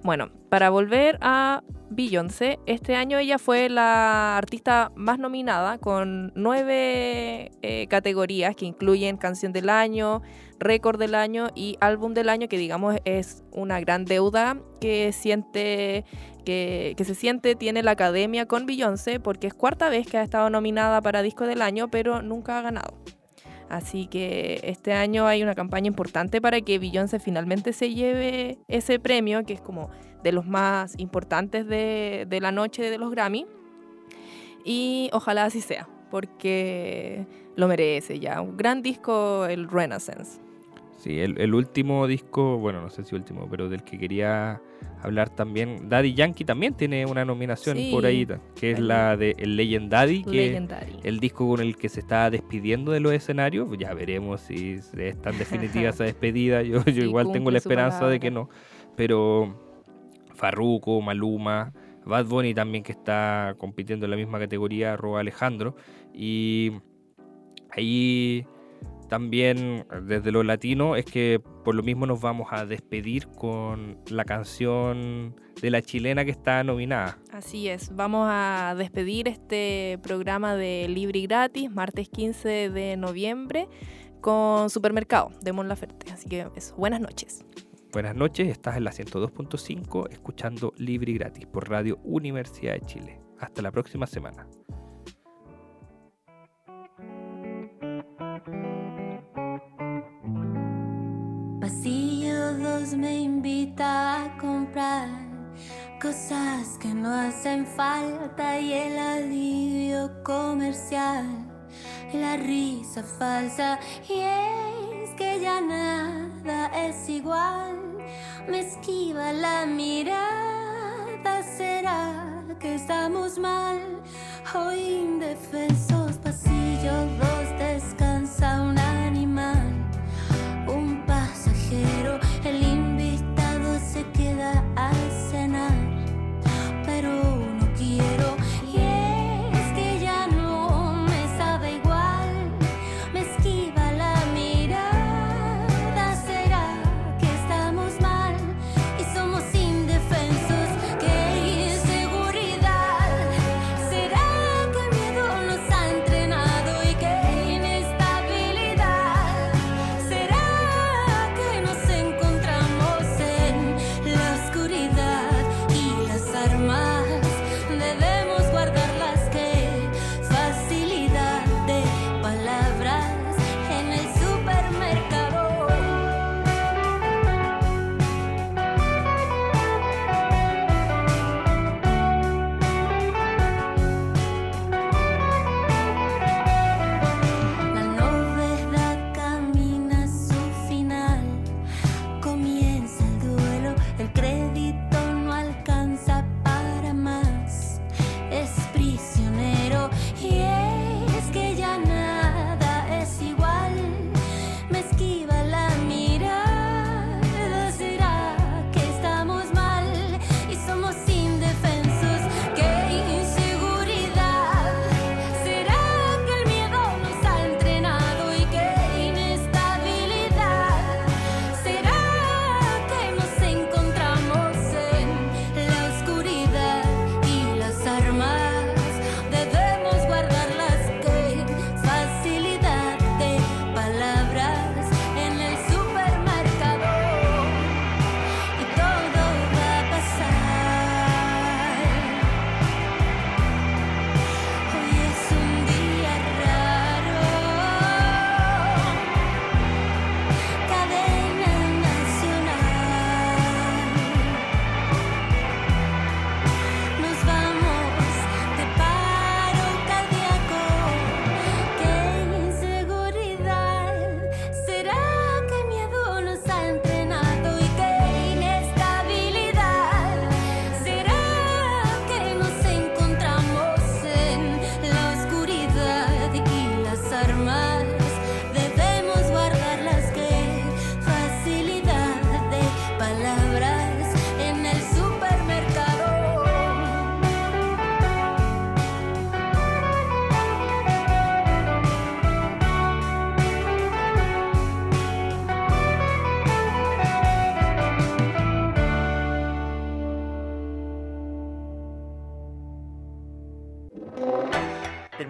Bueno, para volver a Beyoncé, este año ella fue la artista más nominada con nueve eh, categorías que incluyen canción del año, récord del año y álbum del año, que digamos es una gran deuda que siente que, que se siente tiene la academia con Beyoncé porque es cuarta vez que ha estado nominada para disco del año, pero nunca ha ganado. Así que este año hay una campaña importante para que Beyoncé finalmente se lleve ese premio, que es como de los más importantes de, la noche de los Grammy. Y ojalá así sea, porque lo merece ya. Un gran disco, el Renaissance. Sí, el, el último disco, bueno, no sé si último, pero del que quería hablar también, Daddy Yankee también tiene una nominación Sí. por ahí, que es la de El Legend Daddy, que el disco con el que se está despidiendo de los escenarios. Ya veremos si es tan definitiva esa despedida. Yo, yo Sí, igual tengo la esperanza de que no. Pero Farruko, Maluma, Bad Bunny también que está compitiendo en la misma categoría, Roba Alejandro. Y ahí también desde lo latino es que por lo mismo nos vamos a despedir con la canción de la chilena que está nominada. Así es, vamos a despedir este programa de Libre y Gratis, martes 15 de noviembre, con Supermercado de Mon Laferte. Así que eso, buenas noches. Buenas noches, estás en la 102.5 escuchando Libre y Gratis por Radio Universidad de Chile. Hasta la próxima semana. Pasillo 2 me invita a comprar cosas que no hacen falta y el alivio comercial, la risa falsa y es que ya nada es igual. Me esquiva la mirada, será que estamos mal hoy indefensos.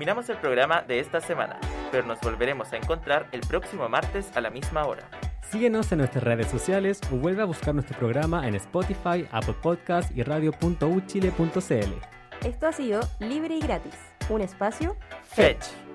Terminamos el programa de esta semana, pero nos volveremos a encontrar el próximo martes a la misma hora. Síguenos en nuestras redes sociales o vuelve a buscar nuestro programa en Spotify, Apple Podcast y radio.uchile.cl. Esto ha sido Libre y Gratis, un espacio Fetch.